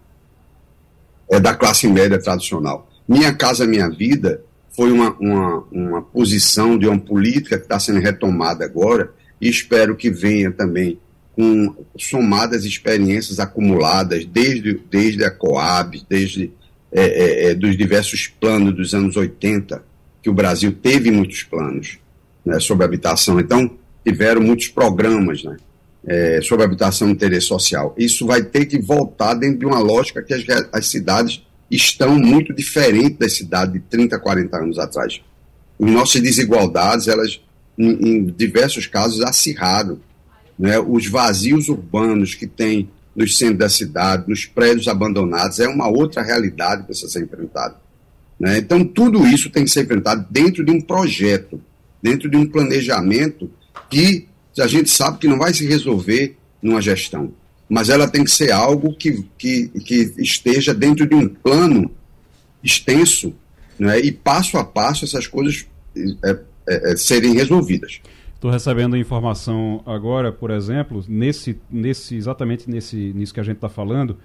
é, da classe média tradicional. Minha Casa Minha Vida foi uma, uma, uma posição de uma política que está sendo retomada agora e espero que venha também com somadas experiências acumuladas desde, desde a Coab, desde é, é, é dos diversos planos dos anos 80, que o Brasil teve muitos planos né, sobre habitação. Então, tiveram muitos programas né, é, sobre habitação e interesse social. Isso vai ter que voltar dentro de uma lógica que as, as cidades estão muito diferentes das cidades de 30, 40 anos atrás. As nossas desigualdades, elas, em, em diversos casos, acirraram. Né? Os vazios urbanos que tem nos centros da cidade, nos prédios abandonados, é uma outra realidade que precisa ser enfrentada. Né? Então, tudo isso tem que ser enfrentado dentro de um projeto, dentro de um planejamento que a gente sabe que não vai se resolver numa gestão, mas ela tem que ser algo que, que, que esteja dentro de um plano extenso né, e passo a passo essas coisas é, é, é serem resolvidas. Estou recebendo informação agora, por exemplo, nesse, nesse exatamente nesse, nisso que a gente está falando,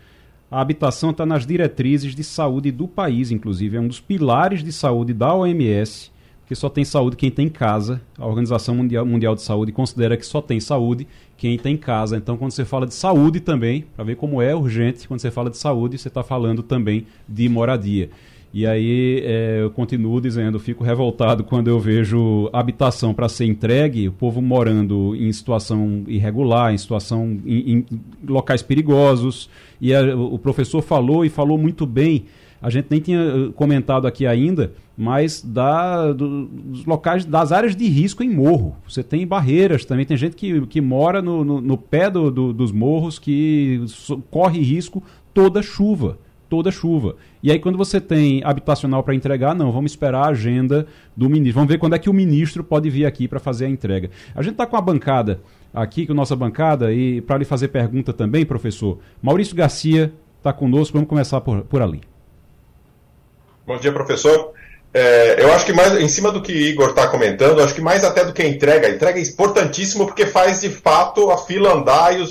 a habitação está nas diretrizes de saúde do país, inclusive, é um dos pilares de saúde da OMS que só tem saúde quem tem casa. A Organização Mundial, Mundial de Saúde considera que só tem saúde quem tem casa. Então, quando você fala de saúde também, para ver como é urgente, quando você fala de saúde, você está falando também de moradia. E aí é, eu continuo dizendo, fico revoltado quando eu vejo habitação para ser entregue, o povo morando em situação irregular, em situação em, em locais perigosos. E a, o professor falou e falou muito bem a gente nem tinha eh, comentado aqui ainda, mas da, do, dos locais, das áreas de risco em morro. Você tem barreiras também, tem gente que, que mora no, no, no pé do, do, dos morros que corre risco toda chuva. Toda chuva. E aí, quando você tem habitacional para entregar, não, vamos esperar a agenda do ministro. Vamos ver quando é que o ministro pode vir aqui para fazer a entrega. A gente está com a bancada aqui, com a nossa bancada, e para lhe fazer pergunta também, professor, Maurício Garcia está conosco, vamos começar por, por ali. Bom dia, professor. É, eu acho que mais, em cima do que Igor está comentando, acho que mais até do que a entrega, a entrega é importantíssimo porque faz de fato a fila andar e os,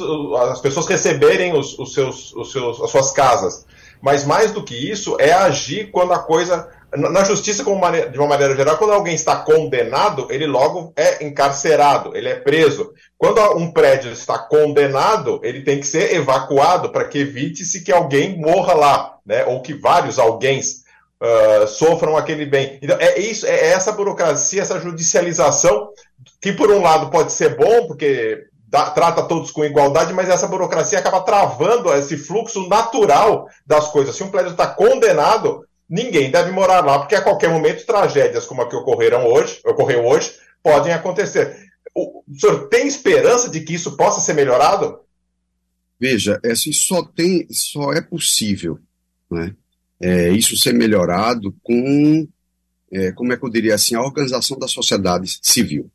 as pessoas receberem os, os seus, os seus, as suas casas. Mas mais do que isso, é agir quando a coisa. Na justiça, de uma maneira geral, quando alguém está condenado, ele logo é encarcerado, ele é preso. Quando um prédio está condenado, ele tem que ser evacuado para que evite-se que alguém morra lá, né? ou que vários alguém uh, sofram aquele bem. Então, é isso, é essa burocracia, essa judicialização, que por um lado pode ser bom, porque dá, trata todos com igualdade, mas essa burocracia acaba travando esse fluxo natural das coisas. Se um prédio está condenado, ninguém deve morar lá, porque a qualquer momento tragédias como a que ocorreram hoje, ocorreu hoje, podem acontecer. O, o senhor tem esperança de que isso possa ser melhorado? Veja, é assim, só tem, só é possível, né? É, isso ser melhorado com, é, como é que eu diria assim, a organização da sociedade civil.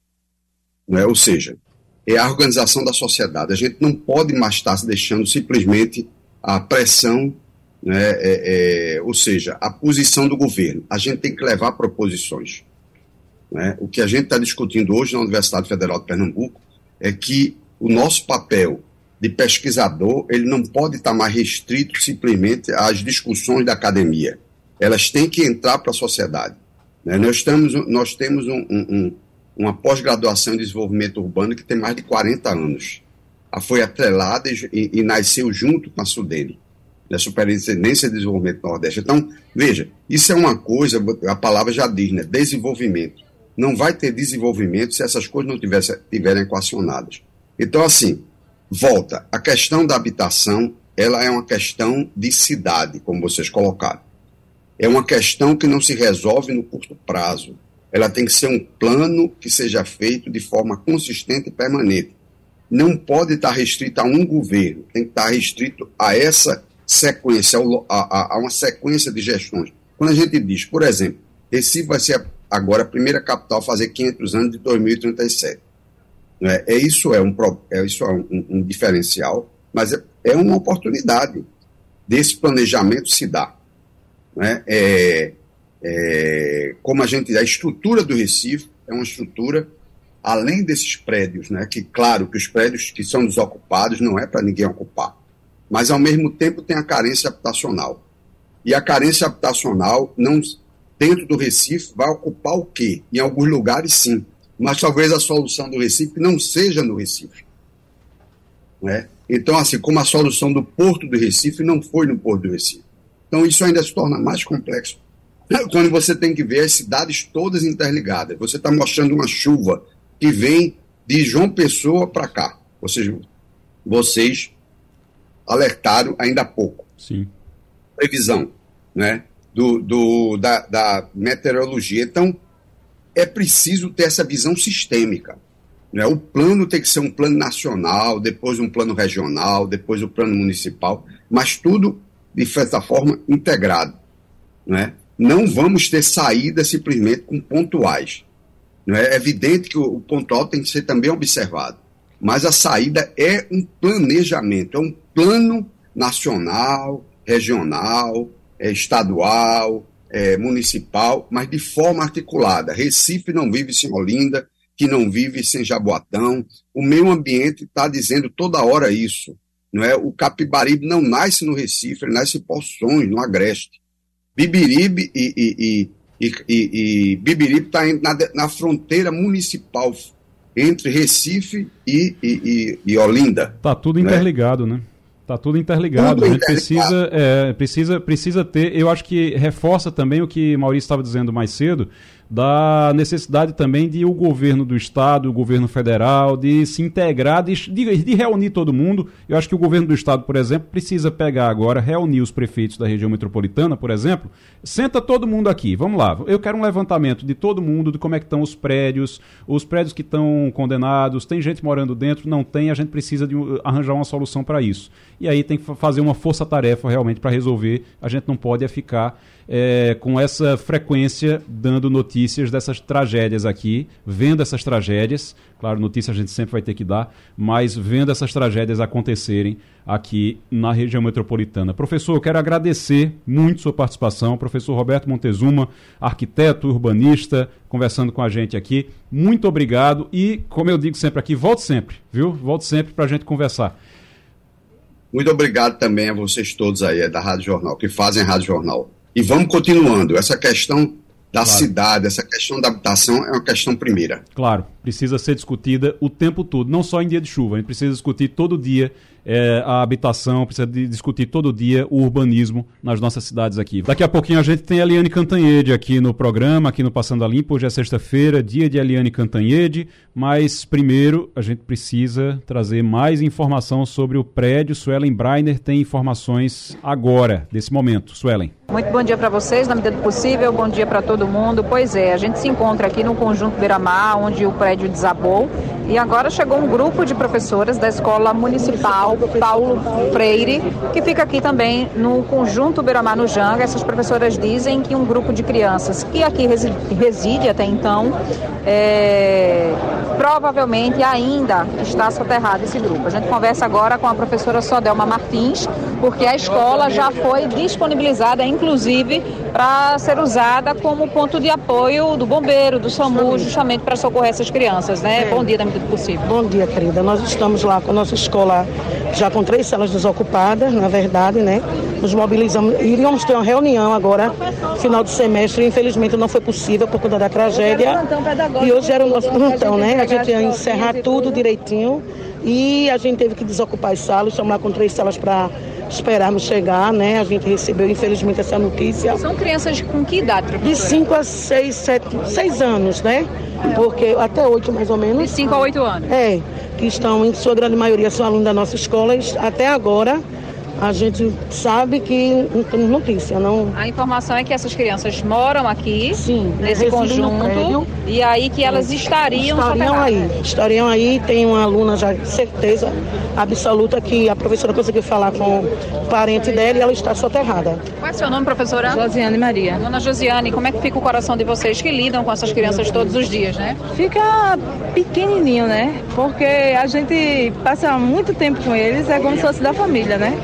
Né? Ou seja, é a organização da sociedade. A gente não pode mais estar se deixando simplesmente a pressão, né, é, é, ou seja, a posição do governo. A gente tem que levar proposições. Né? O que a gente está discutindo hoje na Universidade Federal de Pernambuco é que o nosso papel de pesquisador, ele não pode estar mais restrito simplesmente às discussões da academia. Elas têm que entrar para a sociedade. Né? Nós, temos, nós temos um, um, uma pós-graduação em desenvolvimento urbano que tem mais de 40 anos. Foi atrelada e, e, nasceu junto com a Sudene. da Superintendência de Desenvolvimento Nordeste. Então, veja, isso é uma coisa, a palavra já diz, né? Desenvolvimento. Não vai ter desenvolvimento se essas coisas não estiverem equacionadas. Então, assim, volta. A questão da habitação, ela é uma questão de cidade, como vocês colocaram. É uma questão que não se resolve no curto prazo. Ela tem que ser um plano que seja feito de forma consistente e permanente. Não pode estar restrito a um governo, tem que estar restrito a essa sequência, a, a, uma sequência de gestões. Quando a gente diz, por exemplo, Recife vai ser agora a primeira capital a fazer 500 anos de 2037. É, é isso é um, é, isso é um, um diferencial, mas é, é, uma oportunidade desse planejamento se dar. Né? É, é, como a gente a estrutura do Recife é uma estrutura além desses prédios, né? Que claro que os prédios que são desocupados não é para ninguém ocupar, mas ao mesmo tempo tem a carência habitacional. E a carência habitacional, não, dentro do Recife, vai ocupar o quê? Em alguns lugares, sim. Mas talvez a solução do Recife não seja no Recife. Né? Então, assim, como a solução do Porto do Recife não foi no Porto do Recife. Então, isso ainda se torna mais complexo <laughs> quando você tem que ver as cidades todas interligadas. Você está mostrando uma chuva que vem de João Pessoa para cá. Ou seja, vocês alertaram ainda há pouco. Sim. Previsão, né? Do, do, da, da meteorologia. Então, é preciso ter essa visão sistêmica. Né? O plano tem que ser um plano nacional, depois um plano regional, depois o um plano municipal, mas tudo, de certa forma, integrado. Né? Não vamos ter saída simplesmente com pontuais. Né? É evidente que o pontual tem que ser também observado mas a saída é um planejamento, é um plano nacional, regional, é, estadual, é, municipal, mas de forma articulada. Recife não vive sem Olinda, que não vive sem Jaboatão. O meio ambiente está dizendo toda hora isso. Não é? O Capibaribe não nasce no Recife, ele nasce em Poções, no Agreste. Bibiribe e, e, e, e, e Bibiribe está na, na fronteira municipal entre Recife e, e, e, e Olinda. Tá tudo né? interligado, né? Tá tudo interligado. Tudo a gente precisa, é, precisa, precisa ter. Eu acho que reforça também o que Maurício estava dizendo mais cedo da necessidade também de o governo do estado, o governo federal, de se integrar, de, de, reunir todo mundo. Eu acho que o governo do estado, por exemplo, precisa pegar agora, reunir os prefeitos da região metropolitana, por exemplo. Senta todo mundo aqui, vamos lá. Eu quero um levantamento de todo mundo, de como é que estão os prédios, os prédios que estão condenados, tem gente morando dentro, não tem, a gente precisa de arranjar uma solução para isso. E aí tem que fazer uma força-tarefa realmente para resolver. A gente não pode é ficar é, com essa frequência dando notícias dessas tragédias aqui, vendo essas tragédias. Claro, notícia a gente sempre vai ter que dar, mas vendo essas tragédias acontecerem aqui na região metropolitana. Professor, eu quero agradecer muito sua participação. Professor Roberto Montezuma, arquiteto, urbanista, conversando com a gente aqui. Muito obrigado e, como eu digo sempre aqui, volte sempre, viu? Volte sempre para a gente conversar. Muito obrigado também a vocês todos aí, é da Rádio Jornal, que fazem Rádio Jornal. E vamos continuando. Essa questão da claro. cidade, essa questão da habitação é uma questão primeira. Claro, precisa ser discutida o tempo todo, não só em dia de chuva, a gente precisa discutir todo dia é, a habitação, precisa discutir todo dia o urbanismo nas nossas cidades aqui. Daqui a pouquinho a gente tem a Eliane Cantanhede aqui no programa, aqui no Passando a Limpo. Hoje é sexta-feira, dia de Eliane Cantanhede, mas primeiro a gente precisa trazer mais informação sobre o prédio. Suelen Breiner tem informações agora, desse momento. Suelen. Muito bom dia para vocês, na medida do possível, bom dia para todo mundo. Pois é, a gente se encontra aqui no Conjunto Beira-Mar, onde o prédio desabou, e agora chegou um grupo de professoras da Escola Municipal Paulo Freire, que fica aqui também no Conjunto Beira-Mar no Janga. Essas professoras dizem que um grupo de crianças que aqui reside até então, é, provavelmente ainda está soterrado esse grupo. A gente conversa agora com a professora Sodelma Martins, porque a escola já foi disponibilizada, inclusive, para ser usada como ponto de apoio do bombeiro, do SAMU, justamente para socorrer essas crianças, né? É. Bom dia, na medida do possível. Bom dia, querida. Nós estamos lá com a nossa escola já com três celas desocupadas, na verdade, né? nos mobilizamos. Iríamos ter uma reunião agora, final do semestre, infelizmente não foi possível por conta da tragédia. E hoje era o nosso plantão, né? A gente ia encerrar tudo direitinho e a gente teve que desocupar as salas, estamos lá com três salas para esperarmos chegar, né? A gente recebeu, infelizmente, essa notícia. São crianças com que idade, professora? De 5 a 6, 7, 6 anos, né? Porque até 8 mais ou menos. De 5 a 8 anos. É, que estão, em sua grande maioria, são alunos da nossa escola. Até agora, a gente sabe que não temos notícia, não. A informação é que essas crianças moram aqui, Sim, nesse conjunto, e aí que elas estariam Estariam aí, estariam aí. Tem uma aluna já certeza absoluta que a professora conseguiu falar com o parente dela e ela está soterrada. Qual é seu nome, professora? Josiane Maria. Dona Josiane, como é que fica o coração de vocês que lidam com essas crianças todos os dias, né? Fica pequenininho, né? Porque a gente passa muito tempo com eles, é como se fosse da família, né?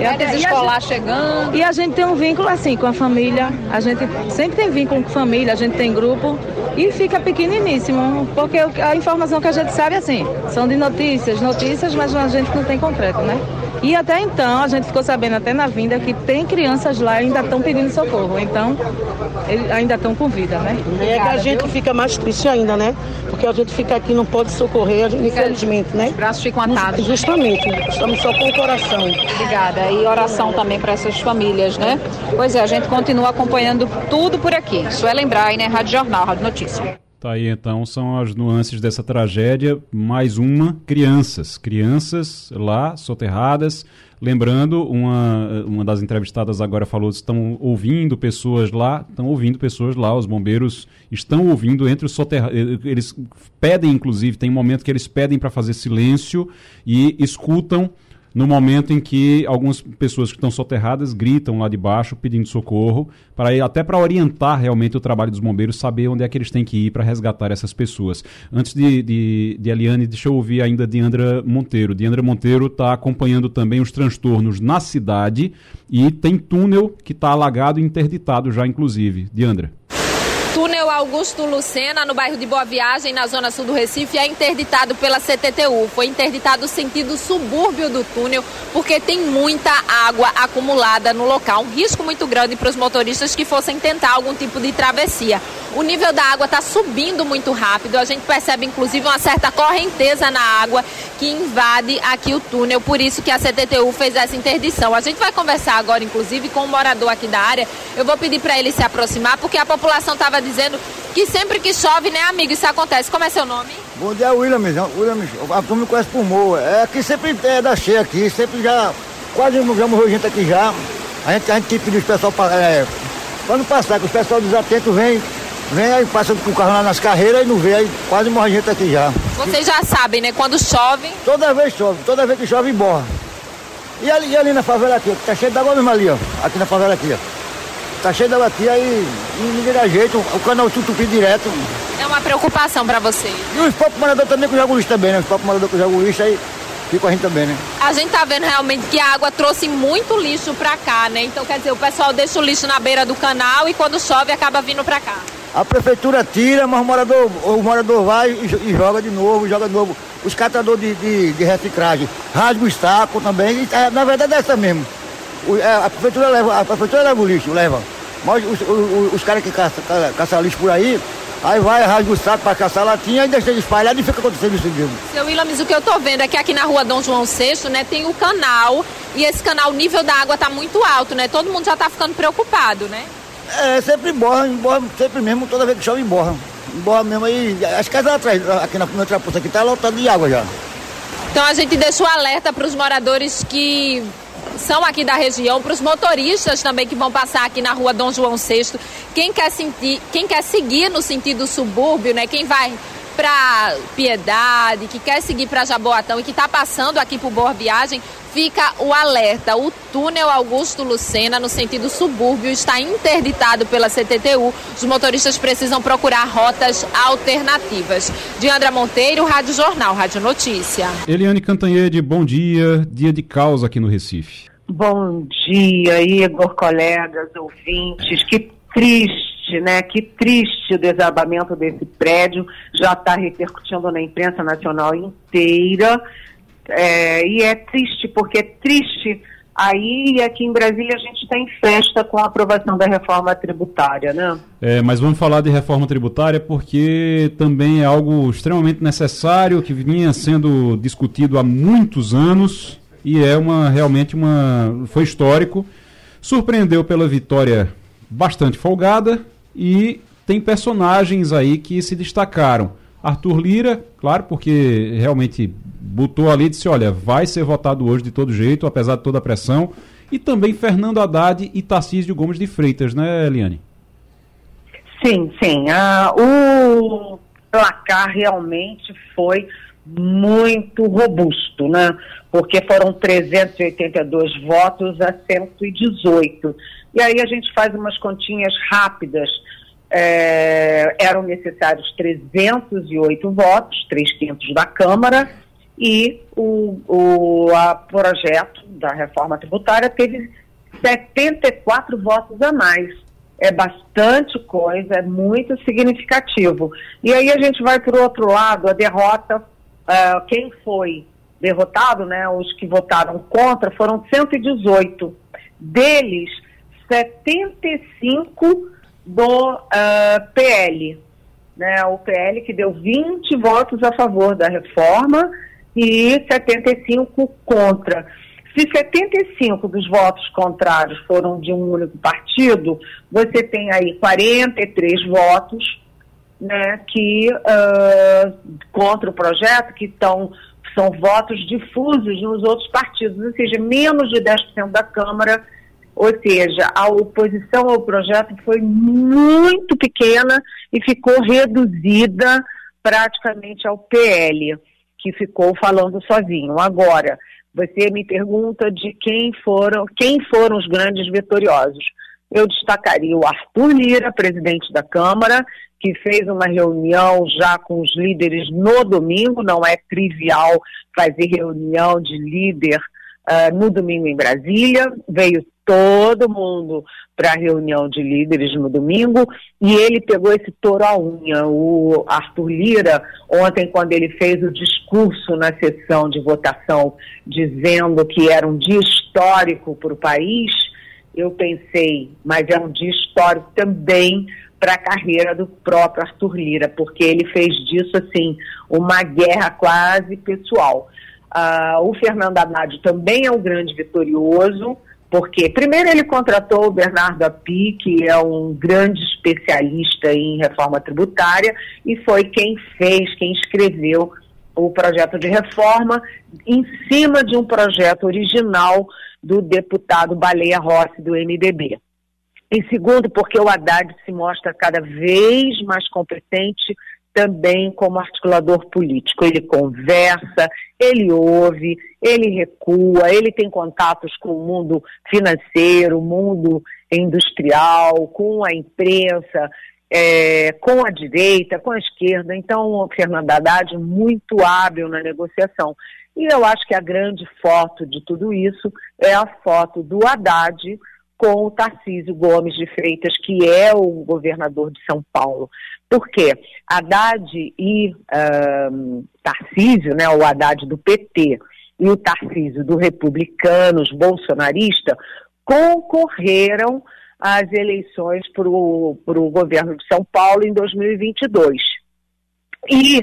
E a escolar chegando. E a gente tem um vínculo assim com a família. A gente sempre tem vínculo com a família, a gente tem grupo e fica pequeniníssimo, porque a informação que a gente sabe assim, são de notícias, notícias, mas a gente não tem concreto, né? E até então, a gente ficou sabendo até na vinda que tem crianças lá e ainda estão pedindo socorro. Então, eles ainda estão com vida, né? É que a gente fica mais triste ainda, né? Porque a gente fica aqui não pode socorrer, infelizmente, né? Os braços ficam atados. Justamente, estamos só com o coração. Obrigada. E oração também para essas famílias, né? Pois é, a gente continua acompanhando tudo por aqui. Suelen Brainer, Rádio Jornal, Rádio Notícia. Tá aí então, são as nuances dessa tragédia. Mais uma, crianças. Crianças lá, soterradas. Lembrando, uma, uma das entrevistadas agora falou que estão ouvindo pessoas lá, estão ouvindo pessoas lá, os bombeiros estão ouvindo entre os soterrados. Eles pedem, inclusive, tem um momento que eles pedem para fazer silêncio e escutam no momento em que algumas pessoas que estão soterradas gritam lá de baixo pedindo socorro, para até para orientar realmente o trabalho dos bombeiros, saber onde é que eles têm que ir para resgatar essas pessoas. Antes de, de, de Eliane, deixa eu ouvir ainda Diandra Monteiro. Diandra Monteiro está acompanhando também os transtornos na cidade e tem túnel que está alagado e interditado já, inclusive. Diandra. Túnel Augusto Lucena, no bairro de Boa Viagem, na zona sul do Recife, é interditado pela CTTU. Foi interditado o sentido subúrbio do túnel, porque tem muita água acumulada no local. Um risco muito grande para os motoristas que fossem tentar algum tipo de travessia. O nível da água está subindo muito rápido. A gente percebe, inclusive, uma certa correnteza na água que invade aqui o túnel. Por isso que a CTTU fez essa interdição. A gente vai conversar agora, inclusive, com um morador aqui da área. Eu vou pedir para ele se aproximar, porque a população estava dizendo que sempre que chove, né, amigo, isso acontece. Como é seu nome? Bom dia, Williams. Williams, a turma me conhece por Moa. É aqui sempre é da cheia aqui, sempre já. Quase já morreu gente aqui já. A gente, a gente pediu os pessoal para. É, quando passar, que os pessoal desatentos vem, vem aí, passa com o carro lá nas carreiras e não vê, aí quase morre gente aqui já. Vocês já sabem, né? Quando chove. Toda vez chove, toda vez que chove, borra. E ali, e ali na favela aqui, tá cheio d'água mesmo ali, ó. Aqui na favela aqui, ó. Tá cheio d'água aqui, aí ninguém dá jeito, o canal tutupi direto. É uma preocupação para vocês. E os próprios moradores também jogam lixo também, né? Os próprios moradores jogam lixo aí fica com a gente também, né? A gente tá vendo realmente que a água trouxe muito lixo pra cá, né? Então quer dizer, o pessoal deixa o lixo na beira do canal e quando chove acaba vindo pra cá. A prefeitura tira, mas o morador, o morador vai e, joga de novo, joga de novo. Os catadores de, de, de reciclagem rasgam os tacos também. E, é, na verdade é essa mesmo. O, é, a, prefeitura leva, a prefeitura leva o lixo, leva. Mas os, os, os caras que caçam caça lixo por aí, aí vai, rasga o saco para caçar latinha e deixa ele espalhado e fica acontecendo isso mesmo. Seu Williams, o que eu tô vendo é que aqui na rua Dom João VI, né, tem o canal e esse canal, o nível da água tá muito alto, né? Todo mundo já tá ficando preocupado, né? É, sempre borra, borra sempre mesmo, toda vez que chove, borra. Borra mesmo aí, as casas atrás, aqui na outra poça aqui, tá lotado de água já. Então a gente deixou alerta para os moradores que são aqui da região, para os motoristas também que vão passar aqui na rua Dom João VI. Quem quer, sentir, quem quer seguir no sentido subúrbio, né? Quem vai para Piedade, que quer seguir para Jaboatão e que está passando aqui por Boa Viagem, fica o alerta. O túnel Augusto Lucena, no sentido subúrbio, está interditado pela CTTU. Os motoristas precisam procurar rotas alternativas. Diandra Monteiro, Rádio Jornal, Rádio Notícia. Eliane Cantanhede, bom dia. Dia de causa aqui no Recife. Bom dia, Igor, colegas, ouvintes. Que triste, né? Que triste o desabamento desse prédio. Já está repercutindo na imprensa nacional inteira. É, e é triste, porque é triste Aí, aqui em Brasília, a gente está em festa com a aprovação da reforma tributária, né? É, mas vamos falar de reforma tributária porque também é algo extremamente necessário que vinha sendo discutido há muitos anos e é uma realmente uma foi histórico. Surpreendeu pela vitória bastante folgada e tem personagens aí que se destacaram. Arthur Lira, claro, porque realmente botou ali e disse: olha, vai ser votado hoje de todo jeito, apesar de toda a pressão. E também Fernando Haddad e Tarcísio Gomes de Freitas, né, Eliane? Sim, sim. Ah, o placar realmente foi muito robusto, né? Porque foram 382 votos a 118. E aí a gente faz umas continhas rápidas. É, eram necessários 308 votos, 3 quintos da Câmara, e o, o projeto da reforma tributária teve 74 votos a mais. É bastante coisa, é muito significativo. E aí a gente vai para o outro lado, a derrota, uh, quem foi derrotado, né, os que votaram contra, foram 118. Deles, 75 do uh, PL. Né, o PL que deu 20 votos a favor da reforma e 75 contra. Se 75 dos votos contrários foram de um único partido, você tem aí 43 votos né, que uh, contra o projeto, que estão são votos difusos nos outros partidos, ou seja, menos de 10% da Câmara, ou seja, a oposição ao projeto foi muito pequena e ficou reduzida praticamente ao PL que ficou falando sozinho. Agora, você me pergunta de quem foram, quem foram os grandes vitoriosos. Eu destacaria o Arthur Lira, presidente da Câmara, que fez uma reunião já com os líderes no domingo. Não é trivial fazer reunião de líder uh, no domingo em Brasília. Veio todo mundo para a reunião de líderes no domingo e ele pegou esse touro à unha. O Arthur Lira, ontem, quando ele fez o discurso na sessão de votação, dizendo que era um dia histórico para o país, eu pensei, mas é um dia histórico também para a carreira do próprio Arthur Lira, porque ele fez disso assim uma guerra quase pessoal. Uh, o Fernando Haddad também é um grande vitorioso, porque, primeiro, ele contratou o Bernardo Api, que é um grande especialista em reforma tributária, e foi quem fez, quem escreveu o projeto de reforma em cima de um projeto original do deputado Baleia Rossi, do MDB. Em segundo, porque o Haddad se mostra cada vez mais competente também como articulador político. Ele conversa, ele ouve, ele recua, ele tem contatos com o mundo financeiro, mundo industrial, com a imprensa, é, com a direita, com a esquerda. Então, o Fernando Haddad muito hábil na negociação. E eu acho que a grande foto de tudo isso é a foto do Haddad com o Tarcísio Gomes de Freitas, que é o governador de São Paulo. Por quê? Haddad e um, Tarcísio, né, o Haddad do PT e o Tarcísio do Republicanos bolsonarista, concorreram às eleições para o governo de São Paulo em 2022. E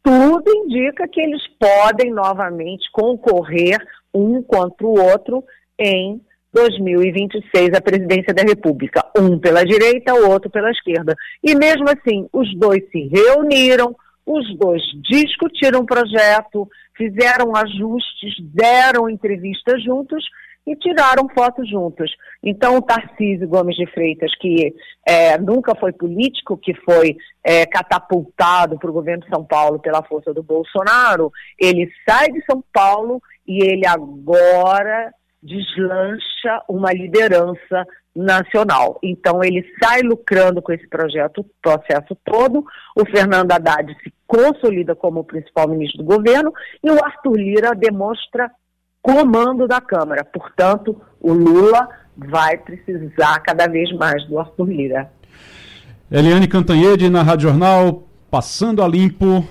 tudo indica que eles podem novamente concorrer um contra o outro em 2026 a presidência da República, um pela direita, o outro pela esquerda. E mesmo assim, os dois se reuniram, os dois discutiram o projeto, fizeram ajustes, deram entrevistas juntos e tiraram fotos juntos. Então, o Tarcísio Gomes de Freitas, que é, nunca foi político, que foi é, catapultado para o governo de São Paulo pela força do Bolsonaro, ele sai de São Paulo e ele agora deslancha uma liderança nacional. Então ele sai lucrando com esse projeto, processo todo. O Fernando Haddad se consolida como o principal ministro do governo e o Arthur Lira demonstra comando da Câmara. Portanto, o Lula vai precisar cada vez mais do Arthur Lira. Eliane Cantanhede na Rádio Jornal, passando a limpo.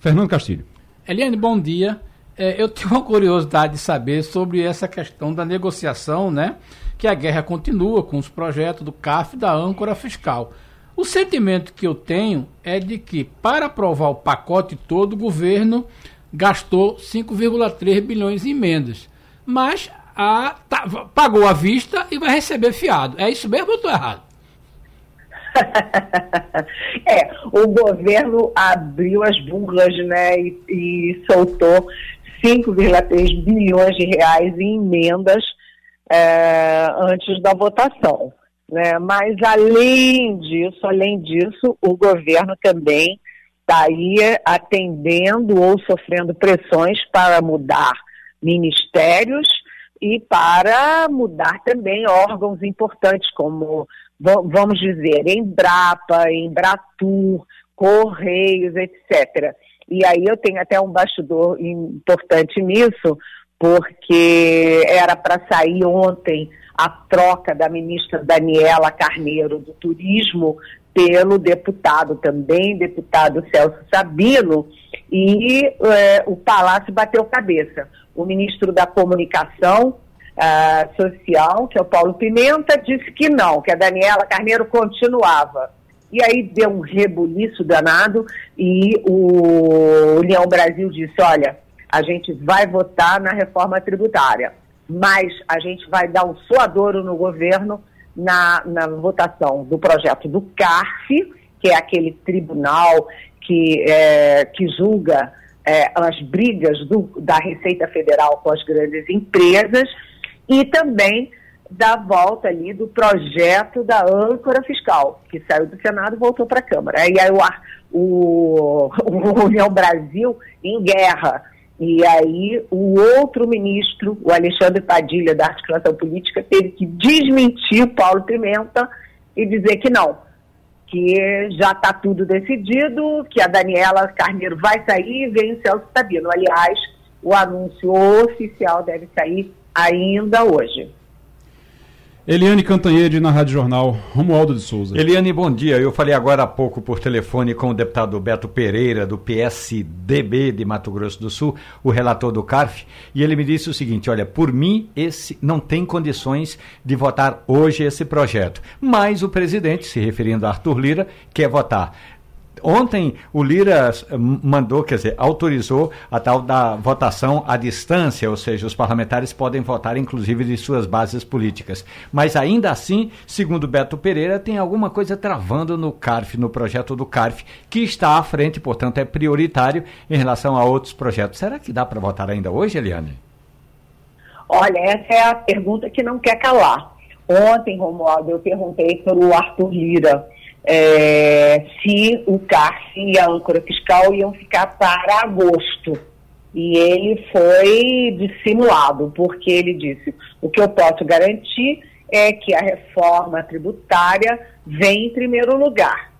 Fernando Castilho. Eliane, bom dia. É, eu tenho uma curiosidade de saber sobre essa questão da negociação, né? Que a guerra continua com os projetos do CAF e da âncora fiscal. O sentimento que eu tenho é de que, para aprovar o pacote todo, o governo gastou 5,3 bilhões em emendas. Mas a, tá, pagou à vista e vai receber fiado. É isso mesmo ou estou errado? <laughs> é, o governo abriu as burras né, e, e soltou 5,3 bilhões de reais em emendas é, antes da votação. Né? Mas além disso, além disso, o governo também está aí atendendo ou sofrendo pressões para mudar ministérios e para mudar também órgãos importantes como vamos dizer, Embrapa, Embratur, Correios, etc. E aí eu tenho até um bastidor importante nisso, porque era para sair ontem a troca da ministra Daniela Carneiro do Turismo pelo deputado também, deputado Celso Sabino, e é, o Palácio bateu cabeça. O ministro da Comunicação, uh, social, que é o Paulo Pimenta, disse que não, que a Daniela Carneiro continuava. E aí deu um rebuliço danado e o União Brasil disse, olha, a gente vai votar na reforma tributária, mas a gente vai dar um suadouro no governo na, na votação do projeto do CARF, que é aquele tribunal que, é, que julga é, as brigas do, da Receita Federal com as grandes empresas, e também da volta ali do projeto da âncora fiscal, que saiu do Senado e voltou para a Câmara. E aí o, o, <laughs> o União Brasil em guerra. E aí o outro ministro, o Alexandre Padilha, da articulação política, teve que desmentir Paulo Pimenta e dizer que não, que já está tudo decidido, que a Daniela Carneiro vai sair e vem o Celso Sabino. Aliás, o anúncio oficial deve sair ainda hoje. Eliane Cantanhede na Rádio Jornal, Romualdo de Souza. Eliane, bom dia. Eu falei agora há pouco por telefone com o deputado Beto Pereira, do PSDB de Mato Grosso do Sul, o relator do CARF, e ele me disse o seguinte: olha, por mim, esse não tem condições de votar hoje esse projeto. Mas o presidente, se referindo a Arthur Lira, quer votar. Ontem o Lira eh, mandou, quer dizer, autorizou a tal da votação à distância, ou seja, os parlamentares podem votar inclusive de suas bases políticas. Mas ainda assim, segundo Beto Pereira, tem alguma coisa travando no CARF, no projeto do CARF, que está à frente, portanto é prioritário em relação a outros projetos. Será que dá para votar ainda hoje, Eliane? Olha, essa é a pergunta que não quer calar. Ontem, Romualdo, eu perguntei para o Arthur Lira é, se o CARF e a âncora fiscal iam ficar para agosto. E ele foi dissimulado, porque ele disse: o que eu posso garantir é que a reforma tributária vem em primeiro lugar.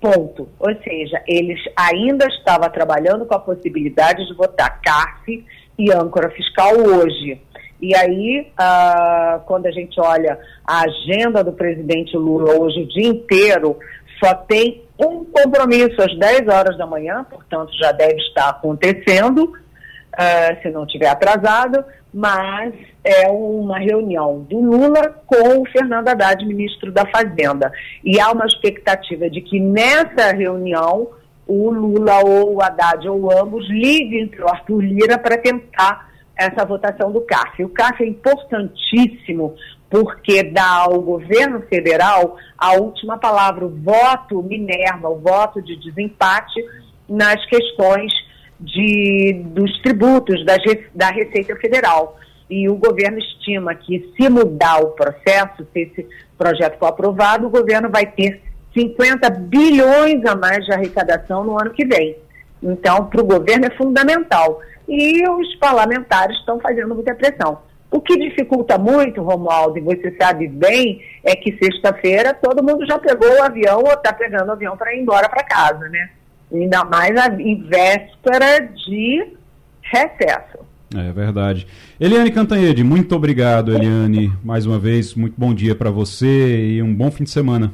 Ponto. Ou seja, eles ainda estavam trabalhando com a possibilidade de votar CARF e âncora fiscal hoje. E aí, ah, quando a gente olha a agenda do presidente Lula hoje o dia inteiro, só tem um compromisso às 10 horas da manhã, portanto já deve estar acontecendo, uh, se não tiver atrasado, mas é uma reunião do Lula com o Fernando Haddad, ministro da Fazenda. E há uma expectativa de que nessa reunião o Lula ou o Haddad ou ambos liguem para o Arthur Lira para tentar essa votação do CAF. O CAF é importantíssimo porque dá ao governo federal a última palavra, o voto Minerva, o voto de desempate nas questões de, dos tributos da, da Receita Federal. E o governo estima que, se mudar o processo, se esse projeto for aprovado, o governo vai ter 50 bilhões a mais de arrecadação no ano que vem. Então, para o governo é fundamental e os parlamentares estão fazendo muita pressão. O que dificulta muito, Romualdo, e você sabe bem, é que sexta-feira todo mundo já pegou o avião ou está pegando o avião para ir embora para casa, né? Ainda mais em véspera de recesso. É verdade. Eliane Cantanhede, muito obrigado, Eliane, mais uma vez. Muito bom dia para você e um bom fim de semana.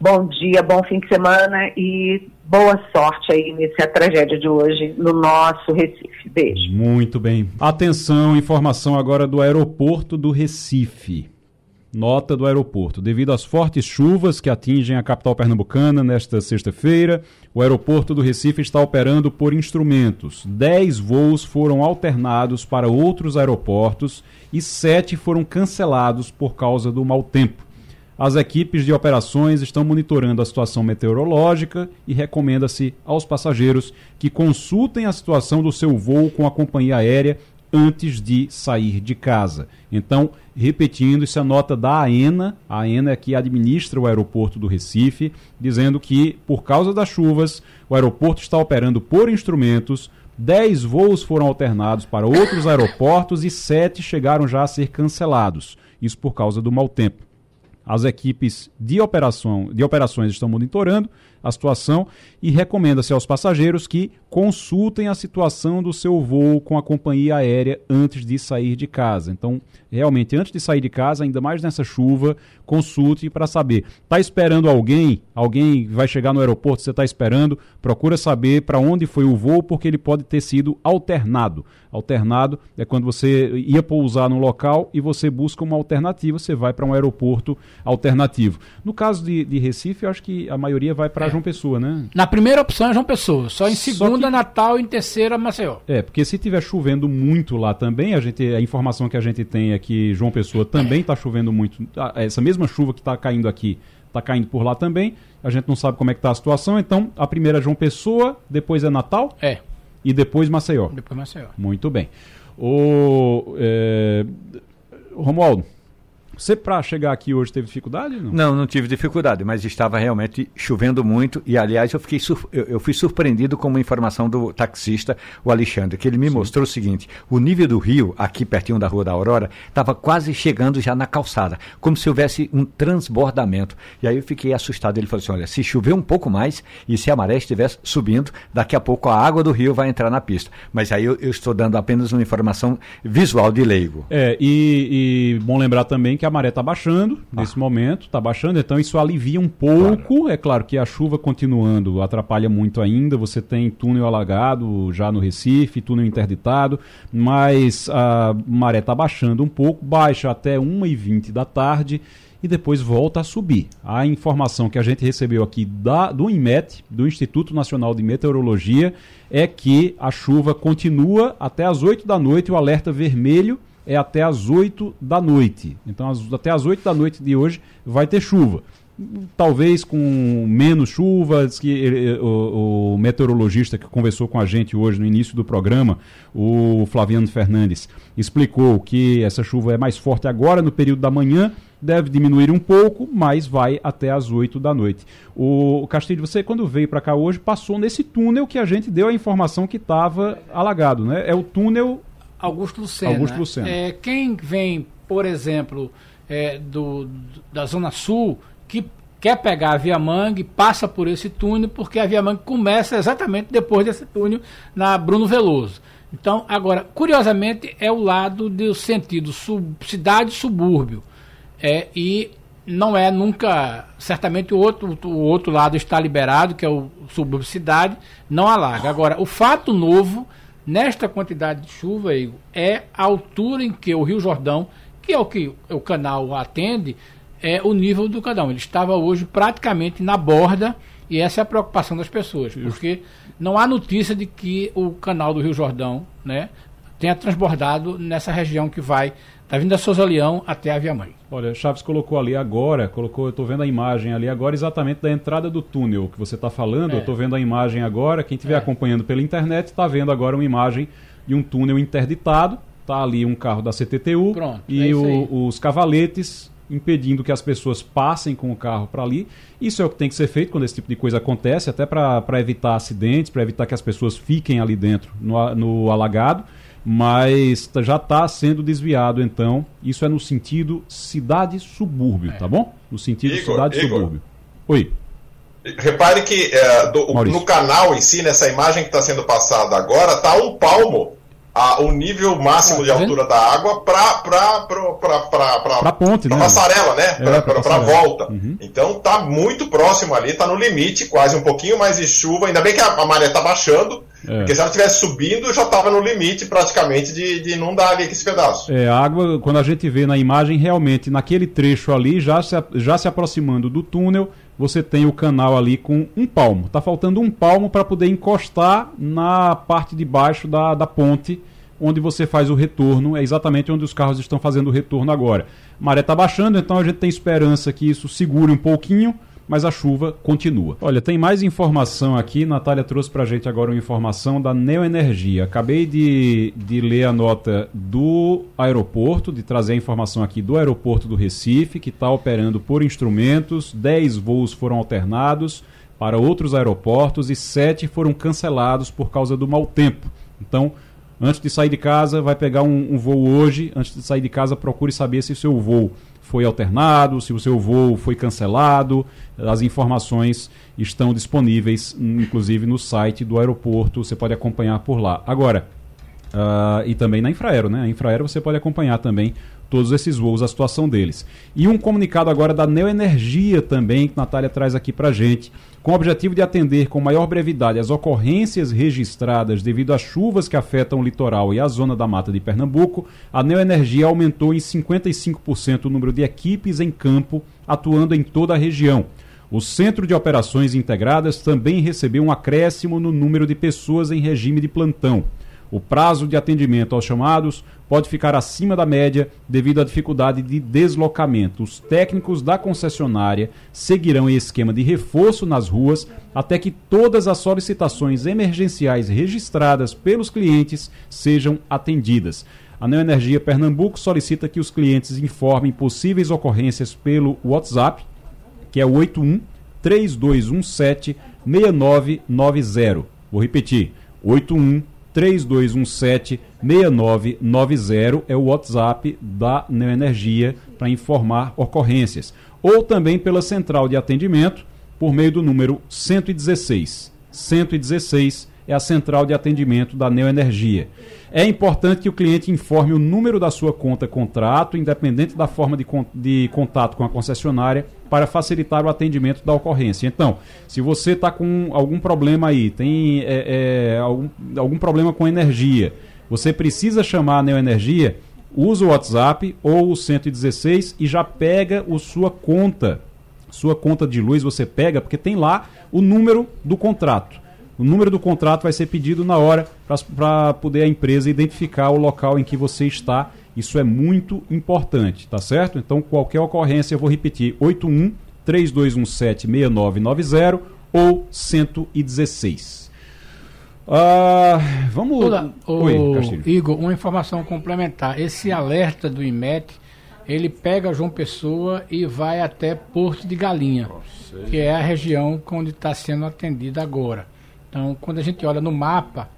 Bom dia, bom fim de semana e boa sorte aí nessa tragédia de hoje no nosso Recife. Beijo. Muito bem. Atenção, informação agora do aeroporto do Recife. Nota do aeroporto. Devido às fortes chuvas que atingem a capital pernambucana nesta sexta-feira, o aeroporto do Recife está operando por instrumentos. Dez voos foram alternados para outros aeroportos e sete foram cancelados por causa do mau tempo. As equipes de operações estão monitorando a situação meteorológica e recomenda-se aos passageiros que consultem a situação do seu voo com a companhia aérea antes de sair de casa. Então, repetindo, isso é nota da AENA, a AENA é que administra o aeroporto do Recife, dizendo que, por causa das chuvas, o aeroporto está operando por instrumentos, 10 voos foram alternados para outros aeroportos e 7 chegaram já a ser cancelados. Isso por causa do mau tempo. As equipes de, operação, de operações estão monitorando a situação e recomenda-se aos passageiros que consultem a situação do seu voo com a companhia aérea antes de sair de casa. Então, realmente, antes de sair de casa, ainda mais nessa chuva, consulte para saber. Está esperando alguém? Alguém vai chegar no aeroporto, você está esperando? Procura saber para onde foi o voo, porque ele pode ter sido alternado. Alternado é quando você ia pousar no local e você busca uma alternativa, você vai para um aeroporto alternativo. No caso de, de Recife, eu acho que a maioria vai para. João Pessoa, né? Na primeira opção é João Pessoa, só em segunda que... Natal e em terceira Maceió. É, porque se tiver chovendo muito lá também, a gente a informação que a gente tem é que João Pessoa também está chovendo muito. Ah, essa mesma chuva que está caindo aqui está caindo por lá também. A gente não sabe como é que está a situação. Então, a primeira é João Pessoa, depois é Natal. É. E depois Maceió. Depois Maceió. Muito bem. O é... Romualdo, você, para chegar aqui hoje, teve dificuldade? Não? não, não tive dificuldade, mas estava realmente chovendo muito. E, aliás, eu, fiquei eu, eu, fui surpreendido com uma informação do taxista, o Alexandre, que ele me Sim. mostrou o seguinte: o nível do rio, aqui pertinho da Rua da Aurora, estava quase chegando já na calçada, como se houvesse um transbordamento. E aí eu fiquei assustado. Ele falou assim: olha, se chover um pouco mais e se a maré estivesse subindo, daqui a pouco a água do rio vai entrar na pista. Mas aí eu, eu estou dando apenas uma informação visual de leigo. É, e, e bom lembrar também que que a maré está baixando ah. nesse momento, está baixando, então isso alivia um pouco. Claro. É claro que a chuva continuando atrapalha muito ainda. Você tem túnel alagado já no Recife, túnel interditado, mas a maré está baixando um pouco, baixa até 1h20 da tarde e depois volta a subir. A informação que a gente recebeu aqui da, do INMET, do Instituto Nacional de Meteorologia, é que a chuva continua até as 8 da noite, o alerta vermelho é até as 8 da noite. Então, as, até as 8 da noite de hoje vai ter chuva. Talvez com menos chuva, que eh, eh, o, o, meteorologista que conversou com a gente hoje no início do programa, o Flaviano Fernandes, explicou que essa chuva é mais forte agora no período da manhã, deve diminuir um pouco, mas vai até as 8 da noite. O Castilho, você quando veio para cá hoje passou nesse túnel que a gente deu a informação que estava alagado, né? É o túnel Augusto Lucena. Augusto Lucena. É, quem vem, por exemplo, é, do, da Zona Sul, que quer pegar a Via Mangue, passa por esse túnel, porque a Via Mangue começa exatamente depois desse túnel na Bruno Veloso. Então, agora, curiosamente, é o lado do sentido sub, cidade-subúrbio. É, e não é nunca. Certamente o outro, o outro lado está liberado, que é o subúrbio cidade, não alaga. Agora, o fato novo nesta quantidade de chuva, Igor, é a altura em que o Rio Jordão, que é o que o canal atende, é o nível do canal. Ele estava hoje praticamente na borda e essa é a preocupação das pessoas, porque não há notícia de que o canal do Rio Jordão, né, tenha transbordado nessa região que vai da Vinda Souza Leão até a Via Mãe. Olha, Chaves colocou ali agora, colocou, eu estou vendo a imagem ali agora exatamente da entrada do túnel que você está falando. É. Eu estou vendo a imagem agora. Quem estiver é. acompanhando pela internet está vendo agora uma imagem de um túnel interditado. Está ali um carro da CTTU Pronto, e é o, os cavaletes impedindo que as pessoas passem com o carro para ali. Isso é o que tem que ser feito quando esse tipo de coisa acontece, até para evitar acidentes, para evitar que as pessoas fiquem ali dentro no, no alagado mas já está sendo desviado, então. Isso é no sentido cidade-subúrbio, é. tá bom? No sentido cidade-subúrbio. Oi. Repare que é, do, no canal em si, nessa imagem que está sendo passada agora, está um palmo a, o nível máximo Ah, de tá altura da água para Pra ponte, né? passarela, né? É, Para pra a volta. Então tá muito próximo ali, tá no limite, quase um pouquinho mais de chuva. Ainda bem que a, a maré tá baixando, É. porque se ela estivesse subindo, já tava no limite praticamente de, de inundar ali esse pedaço. É, a água, quando a gente vê na imagem, realmente naquele trecho ali, já se, já se aproximando do túnel, você tem o canal ali com um palmo. Tá faltando um palmo para poder encostar na parte de baixo da, da ponte, onde você faz o retorno. É exatamente onde os carros estão fazendo o retorno agora. A maré tá baixando, então a gente tem esperança que isso segure um pouquinho. Mas a chuva continua. Olha, tem mais informação aqui. Natália trouxe pra gente agora uma informação da Neoenergia. Acabei de, de ler a nota do aeroporto, de trazer a informação aqui do aeroporto do Recife, que está operando por instrumentos. 10 voos foram alternados para outros aeroportos e 7 foram cancelados por causa do mau tempo. Então, antes de sair de casa, vai pegar um, um voo hoje. Antes de sair de casa, procure saber se o seu voo foi alternado, se o seu voo foi cancelado. As informações estão disponíveis, inclusive no site do aeroporto. Você pode acompanhar por lá. Agora, ah, e também na Infraero, né? A Infraero você pode acompanhar também todos esses voos, a situação deles. E um comunicado agora da Neoenergia também, que Natália traz aqui pra gente, com o objetivo de atender com maior brevidade as ocorrências registradas devido às chuvas que afetam o litoral e a zona da mata de Pernambuco, a Neoenergia aumentou em 55% o número de equipes em campo atuando em toda a região. O Centro de Operações Integradas também recebeu um acréscimo no número de pessoas em regime de plantão. O prazo de atendimento aos chamados pode ficar acima da média devido à dificuldade de deslocamento. Os técnicos da concessionária seguirão em esquema de reforço nas ruas até que todas as solicitações emergenciais registradas pelos clientes sejam atendidas. A Neoenergia Pernambuco solicita que os clientes informem possíveis ocorrências pelo WhatsApp, que é o 81 3217 6990. Vou repetir: 81 3217 6990 é o WhatsApp da Neoenergia para informar ocorrências. Ou também pela central de atendimento por meio do número 116. 116 é a central de atendimento da Neoenergia. É importante que o cliente informe o número da sua conta contrato, independente da forma de, de contato com a concessionária, para facilitar o atendimento da ocorrência. Então, se você está com algum problema aí, tem é, é, algum, algum problema com energia, você precisa chamar a Neoenergia, usa o WhatsApp ou o 116 e já pega o sua conta. Sua conta de luz você pega, porque tem lá o número do contrato. O número do contrato vai ser pedido na hora para poder a empresa identificar o local em que você está. Isso é muito importante, tá certo? Então, qualquer ocorrência, eu vou repetir: 81 3217 6990 ou 116. Ah, vamos. Olá, Oi, o Castilho. Igor, uma informação complementar. Esse alerta do IMET, ele pega João Pessoa e vai até Porto de Galinha, que é a região onde está sendo atendida agora. Então, quando a gente olha no mapa,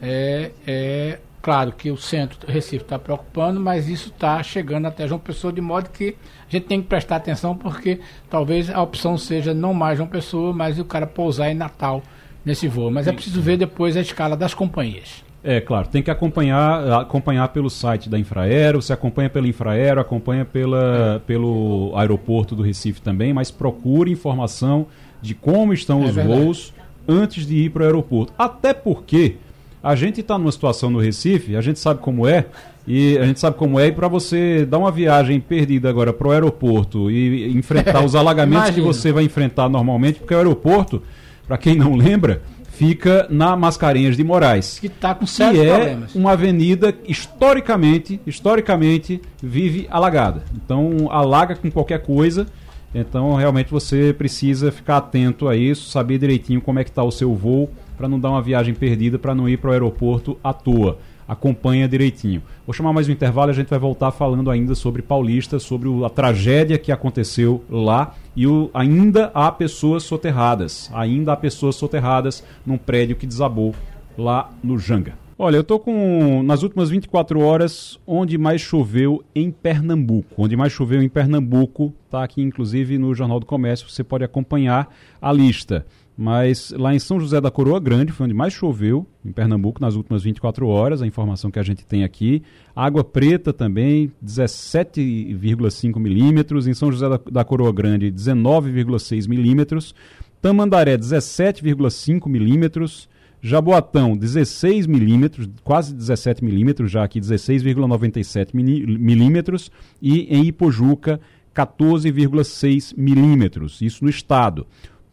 é, é claro que o centro do Recife está preocupando, mas isso está chegando até João Pessoa, de modo que a gente tem que prestar atenção, porque talvez a opção seja não mais João Pessoa, mas o cara pousar em Natal nesse voo. Mas é preciso ver depois a escala das companhias. É, claro, tem que acompanhar, acompanhar pelo site da Infraero, você acompanha pela Infraero, acompanha pela, pelo aeroporto do Recife também, mas procure informação de como estão É os verdade. voos antes de ir para o aeroporto. Até porque a gente está numa situação no Recife, a gente sabe como é, e a gente sabe como é, e para você dar uma viagem perdida agora para o aeroporto e enfrentar <laughs> os alagamentos que você vai enfrentar normalmente, porque o aeroporto, para quem não lembra, fica na Mascarenhas de Moraes Que está com que sérios é problemas. uma avenida historicamente, historicamente vive alagada. Então alaga com qualquer coisa. Então realmente você precisa ficar atento a isso, saber direitinho como é que está o seu voo para não dar uma viagem perdida, para não ir para o aeroporto à toa. Acompanha direitinho. Vou chamar mais um intervalo e a gente vai voltar falando ainda sobre Paulista, sobre a tragédia que aconteceu lá e o- ainda há pessoas soterradas. Ainda há pessoas soterradas num prédio que desabou lá no Janga. Olha, eu tô com nas últimas 24 horas onde mais choveu em Pernambuco. Onde mais choveu em Pernambuco, tá aqui inclusive no Jornal do Comércio, você pode acompanhar a lista. mas lá em São José da Coroa Grande foi onde mais choveu, em Pernambuco, nas últimas 24 horas, a informação que a gente tem aqui. Água Preta também, 17,5 milímetros. Em São José da, da Coroa Grande, 19,6 milímetros. Tamandaré, 17,5 milímetros. Jaboatão, 16 milímetros, quase 17 milímetros, já aqui 16,97 milímetros. E em Ipojuca, 14,6 milímetros, isso no estado.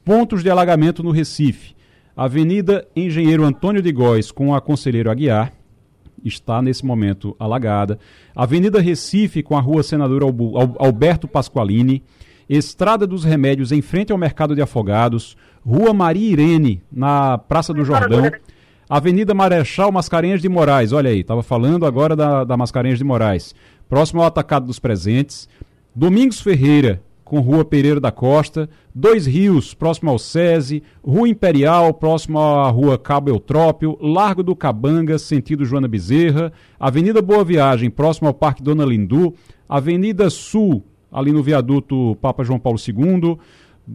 Pontos de alagamento no Recife. Avenida Engenheiro Antônio de Góes com a Conselheiro Aguiar, está nesse momento alagada. Avenida Recife com a Rua Senador Alberto Pasqualini. Estrada dos Remédios em frente ao Mercado de Afogados. Rua Maria Irene, na Praça do Jordão. Avenida Marechal Mascarenhas de Moraes, olha aí, estava falando agora da, da Mascarenhas de Moraes. Próximo ao Atacado dos Presentes. Domingos Ferreira, com Rua Pereira da Costa, Dois Rios, próximo ao SESI, Rua Imperial, próximo à Rua Cabo Eutrópio, Largo do Cabanga, sentido Joana Bezerra, Avenida Boa Viagem, próximo ao Parque Dona Lindu, Avenida Sul, ali no viaduto Papa João Paulo II,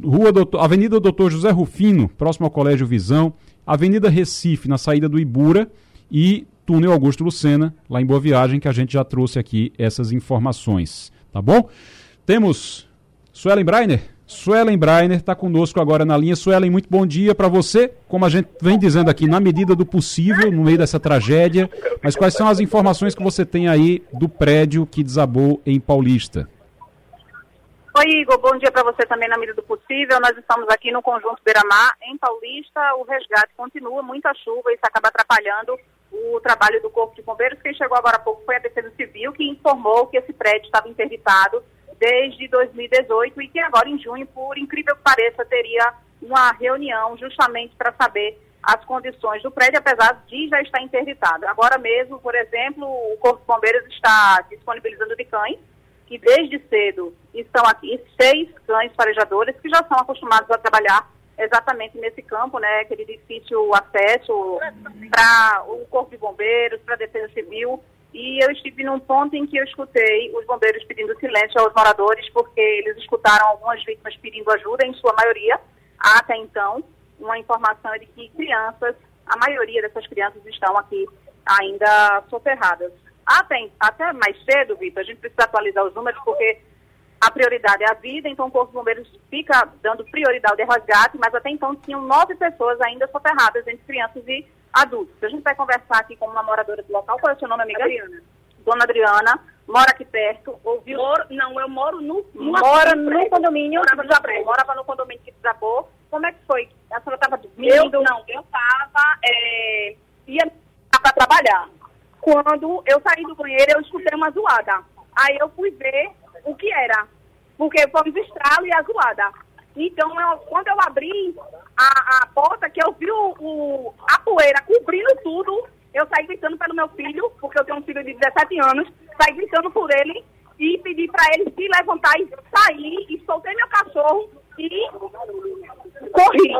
Rua Doutor, Avenida Doutor José Rufino, próximo ao Colégio Visão, Avenida Recife, na saída do Ibura, e Túnel Augusto Lucena, lá em Boa Viagem, que a gente já trouxe aqui essas informações. Tá bom? Temos Suelen Breiner. Suelen Breiner está conosco agora na linha. Suelen, muito bom dia para você. Como a gente vem dizendo aqui, na medida do possível, no meio dessa tragédia, mas quais são as informações que você tem aí do prédio que desabou em Paulista? Oi, Igor. Bom dia para você também na medida do possível. Nós estamos aqui no Conjunto Beira-Mar, em Paulista. O resgate continua, muita chuva, isso acaba atrapalhando o trabalho do Corpo de Bombeiros. Quem chegou agora há pouco foi a Defesa Civil, que informou que esse prédio estava interditado desde 2018 e que agora em junho, por incrível que pareça, teria uma reunião justamente para saber as condições do prédio, apesar de já estar interditado. Agora mesmo, por exemplo, o Corpo de Bombeiros está disponibilizando de cães, que desde cedo estão aqui seis cães farejadores que já são acostumados a trabalhar exatamente nesse campo, né, aquele difícil acesso para o Corpo de Bombeiros, para a Defesa Civil, e eu estive num ponto em que eu escutei os bombeiros pedindo silêncio aos moradores, porque eles escutaram algumas vítimas pedindo ajuda, em sua maioria, até então, uma informação de que crianças, a maioria dessas crianças estão aqui ainda soterradas. Até, até mais cedo, Vitor, a gente precisa atualizar os números, porque a prioridade é a vida, então o Corpo de Bombeiros fica dando prioridade ao resgate, mas até então tinham nove pessoas ainda soterradas, entre crianças e adultos. A gente vai conversar aqui com uma moradora do local. Qual é o seu nome, amiga? Adriana. Dona Adriana, mora aqui perto, ouviu... Moro, não, eu moro no... Mora no condomínio que desabou. Morava no condomínio que desabou. Como é que foi? A senhora estava dormindo? Eu, não, eu estava... É, ia para trabalhar. Quando eu saí do banheiro, eu escutei uma zoada. Aí eu fui ver o que era. Porque foi um estralo e a zoada. Então, eu, quando eu abri a, a porta, que eu vi o, o, a poeira cobrindo tudo, eu saí gritando pelo meu filho, porque eu tenho um filho de 17 anos, saí gritando por ele e pedi para ele se levantar e sair, e soltei meu cachorro e corri.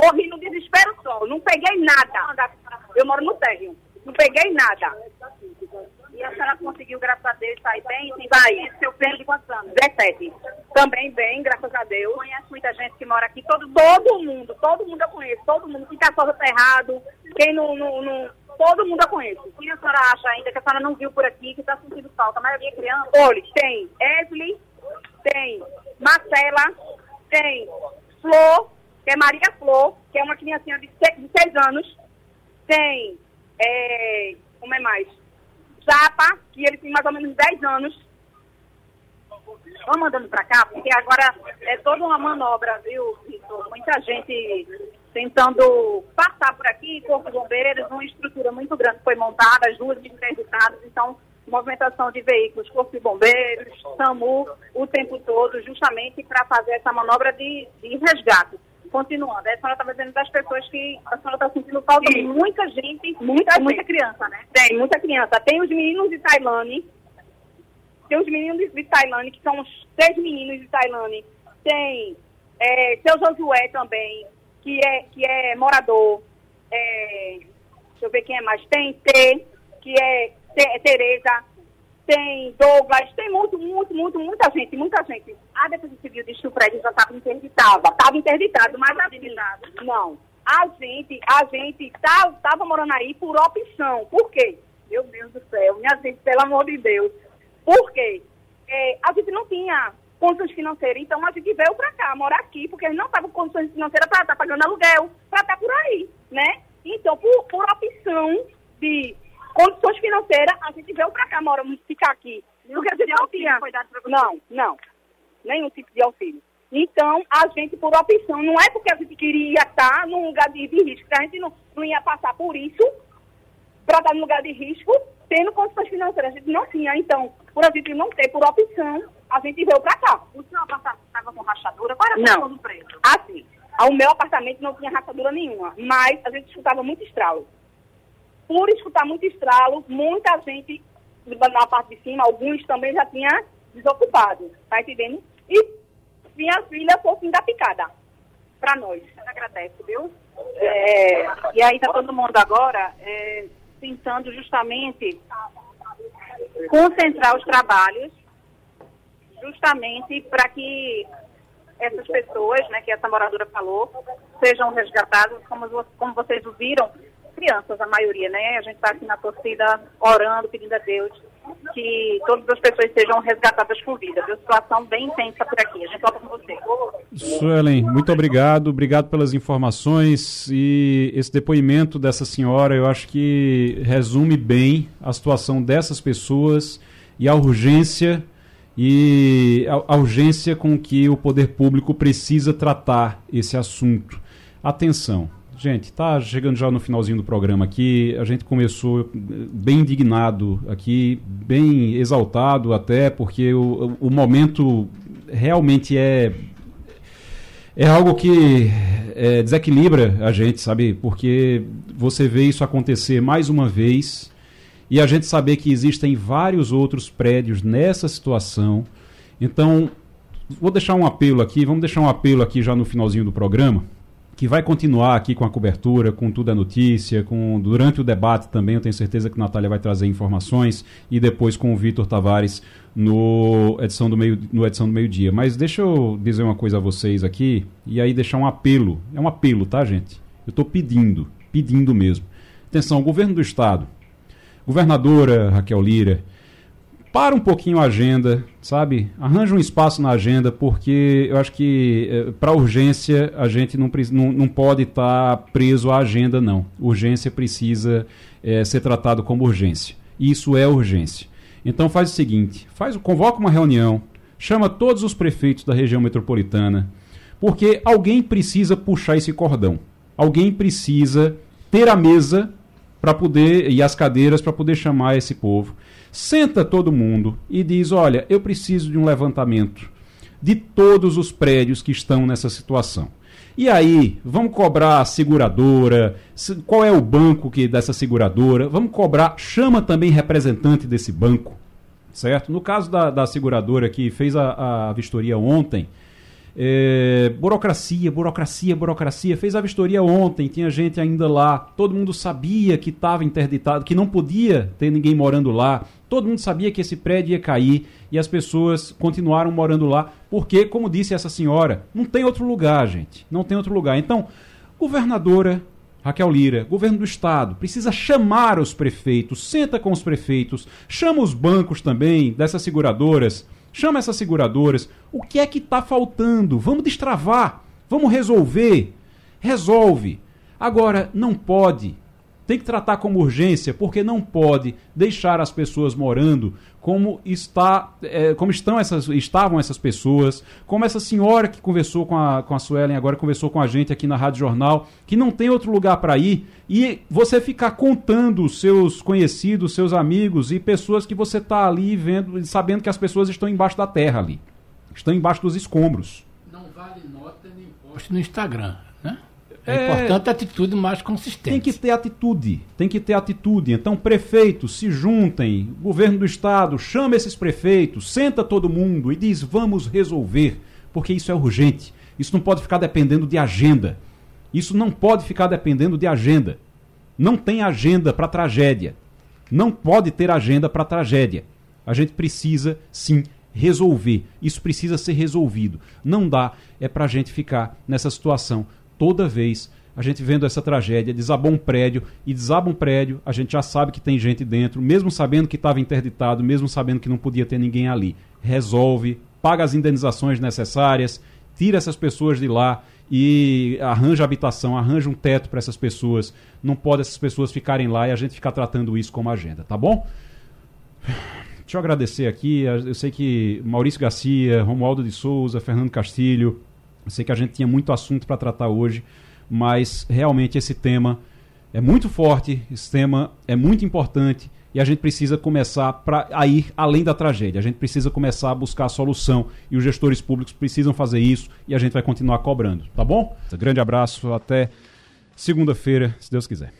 Corri no desespero só, não peguei nada. Eu moro no térreo, peguei nada. E a senhora conseguiu, graças a Deus, sair bem? Sim, sair. Seu filho de quantos anos? 17. Também bem, graças a Deus. Conhece muita gente que mora aqui? Todo, todo mundo, todo mundo eu conheço. Todo mundo. Quem tá só errado, quem não, não, não, Todo mundo eu conheço. Quem a senhora acha ainda que a senhora não viu por aqui, que está sentindo falta? A maioria é criança? Olha, tem Esli, tem Marcela, tem Flor, que é Maria Flor, que é uma criancinha de 6 anos. Tem, é, como é mais? Japa, que ele tem mais ou menos 10 anos. Vamos andando para cá, porque agora é toda uma manobra, viu, Vitor? Muita gente tentando passar por aqui, Corpo de Bombeiros, uma estrutura muito grande foi montada, as ruas interditadas, então movimentação de veículos, Corpo de Bombeiros, SAMU, o tempo todo, justamente para fazer essa manobra de, de resgate. Continuando, a senhora está dizendo das pessoas que a senhora está sentindo falta de muita gente, muita, muita, muita criança, né? Tem, muita criança. Tem os meninos de Tailândia, tem os meninos de Tailândia, que são os três meninos de Tailândia. Tem é, seu Josué também, que é, que é morador. É, deixa eu ver quem é mais. Tem T, que é Tereza. Tem Douglas, tem muito, muito, muito, muita gente, muita gente. A Defesa Civil o prédio já estava interditado. Estava interditado, mas assim, não. A gente, a gente estava tá, morando aí por opção. Por quê? Meu Deus do céu, minha gente, pelo amor de Deus. Por quê? É, a gente não tinha condições financeiras, então a gente veio para cá, morar aqui, porque não estava com condições financeiras para estar tá pagando aluguel, para estar tá por aí, né? Então, por, por opção de condições financeiras, a gente veio para cá, mora, ficar aqui. Porque a gente não tinha. Não, não. Nenhum tipo de auxílio. Então, a gente, por opção, não é porque a gente queria estar num lugar de, de risco, a gente não, não ia passar por isso, para estar num lugar de risco, tendo condições financeiras. A gente não tinha. Então, por a gente não ter, por opção, a gente veio para cá. O seu apartamento estava com rachadura? Qual era não. preço? Assim, o meu apartamento não tinha rachadura nenhuma, mas a gente escutava muito estralo por escutar muito estralo, muita gente na parte de cima, alguns também já tinha desocupado, tá entendendo? E minha filha foi o fim da picada para nós. Agradece, viu? É, e aí tá todo mundo agora é, tentando justamente concentrar os trabalhos justamente para que essas pessoas, né, que essa moradora falou, sejam resgatadas, como, como vocês ouviram, crianças, a maioria, né? A gente está aqui na torcida orando, pedindo a Deus que todas as pessoas sejam resgatadas com vida. Viu? Situação bem intensa por aqui. A gente volta com você. Suelen, muito obrigado. Obrigado pelas informações e esse depoimento dessa senhora, eu acho que resume bem a situação dessas pessoas e a urgência e a, a urgência com que o poder público precisa tratar esse assunto. Atenção, Gente, tá chegando já no finalzinho do programa aqui. A gente começou bem indignado aqui, bem exaltado até, porque o, o momento realmente é é algo que é, desequilibra a gente, sabe? Porque você vê isso acontecer mais uma vez e a gente saber que existem vários outros prédios nessa situação. Então, vou deixar um apelo aqui, vamos deixar um apelo aqui já no finalzinho do programa que vai continuar aqui com a cobertura, com tudo a notícia, com durante o debate também, eu tenho certeza que a Natália vai trazer informações e depois com o Vitor Tavares no edição do meio no edição do meio-dia. Mas deixa eu dizer uma coisa a vocês aqui e aí deixar um apelo. É um apelo, tá, gente? Eu estou pedindo, pedindo mesmo. Atenção, governo do estado, governadora Raquel Lira, para um pouquinho a agenda, sabe? Arranja um espaço na agenda, porque eu acho que eh, para urgência a gente não, não, não pode estar tá preso à agenda, não. Urgência precisa eh, ser tratado como urgência. Isso é urgência. Então faz o seguinte: faz, convoca uma reunião, chama todos os prefeitos da região metropolitana, porque alguém precisa puxar esse cordão. Alguém precisa ter a mesa para poder e as cadeiras para poder chamar esse povo. Senta todo mundo e diz: olha, eu preciso de um levantamento de todos os prédios que estão nessa situação. E aí, vamos cobrar a seguradora, qual é o banco que dessa seguradora, vamos cobrar, chama também representante desse banco, certo? No caso da, da seguradora que fez a, a vistoria ontem, é, burocracia, burocracia, burocracia. Fez a vistoria ontem, tinha gente ainda lá. Todo mundo sabia que estava interditado, que não podia ter ninguém morando lá. Todo mundo sabia que esse prédio ia cair e as pessoas continuaram morando lá. Porque, como disse essa senhora, não tem outro lugar, gente. Não tem outro lugar. Então, governadora Raquel Lira, governo do estado, precisa chamar os prefeitos, senta com os prefeitos, chama os bancos também, dessas seguradoras Chama essas seguradoras. O que é que está faltando? Vamos destravar. Vamos resolver. Resolve. Agora, não pode. Tem que tratar como urgência, porque não pode deixar as pessoas morando como está, é, como estão essas, estavam essas pessoas, como essa senhora que conversou com a, com a Suelen agora, conversou com a gente aqui na Rádio Jornal, que não tem outro lugar para ir, e você ficar contando seus conhecidos, seus amigos e pessoas que você está ali vendo, sabendo que as pessoas estão embaixo da terra ali, estão embaixo dos escombros. Não vale nota nem post no Instagram. É, é importante a atitude mais consistente. Tem que ter atitude, tem que ter atitude. Então, prefeitos, se juntem, governo do estado, chama esses prefeitos, senta todo mundo e diz: vamos resolver, porque isso é urgente. Isso não pode ficar dependendo de agenda. Isso não pode ficar dependendo de agenda. Não tem agenda para tragédia. Não pode ter agenda para tragédia. A gente precisa, sim, resolver. Isso precisa ser resolvido. Não dá é para a gente ficar nessa situação toda vez a gente vendo essa tragédia, desabou um prédio e desaba um prédio, a gente já sabe que tem gente dentro, mesmo sabendo que estava interditado, mesmo sabendo que não podia ter ninguém ali. Resolve, paga as indenizações necessárias, tira essas pessoas de lá e arranja habitação, arranja um teto para essas pessoas. Não pode essas pessoas ficarem lá e a gente ficar tratando isso como agenda, tá bom? Deixa eu agradecer aqui. Eu sei que Maurício Garcia, Romualdo de Souza, Fernando Castilho. Eu sei que a gente tinha muito assunto para tratar hoje, mas realmente esse tema é muito forte, esse tema é muito importante e a gente precisa começar pra, a ir além da tragédia. A gente precisa começar a buscar a solução e os gestores públicos precisam fazer isso e a gente vai continuar cobrando, tá bom? Um grande abraço, até segunda-feira, se Deus quiser.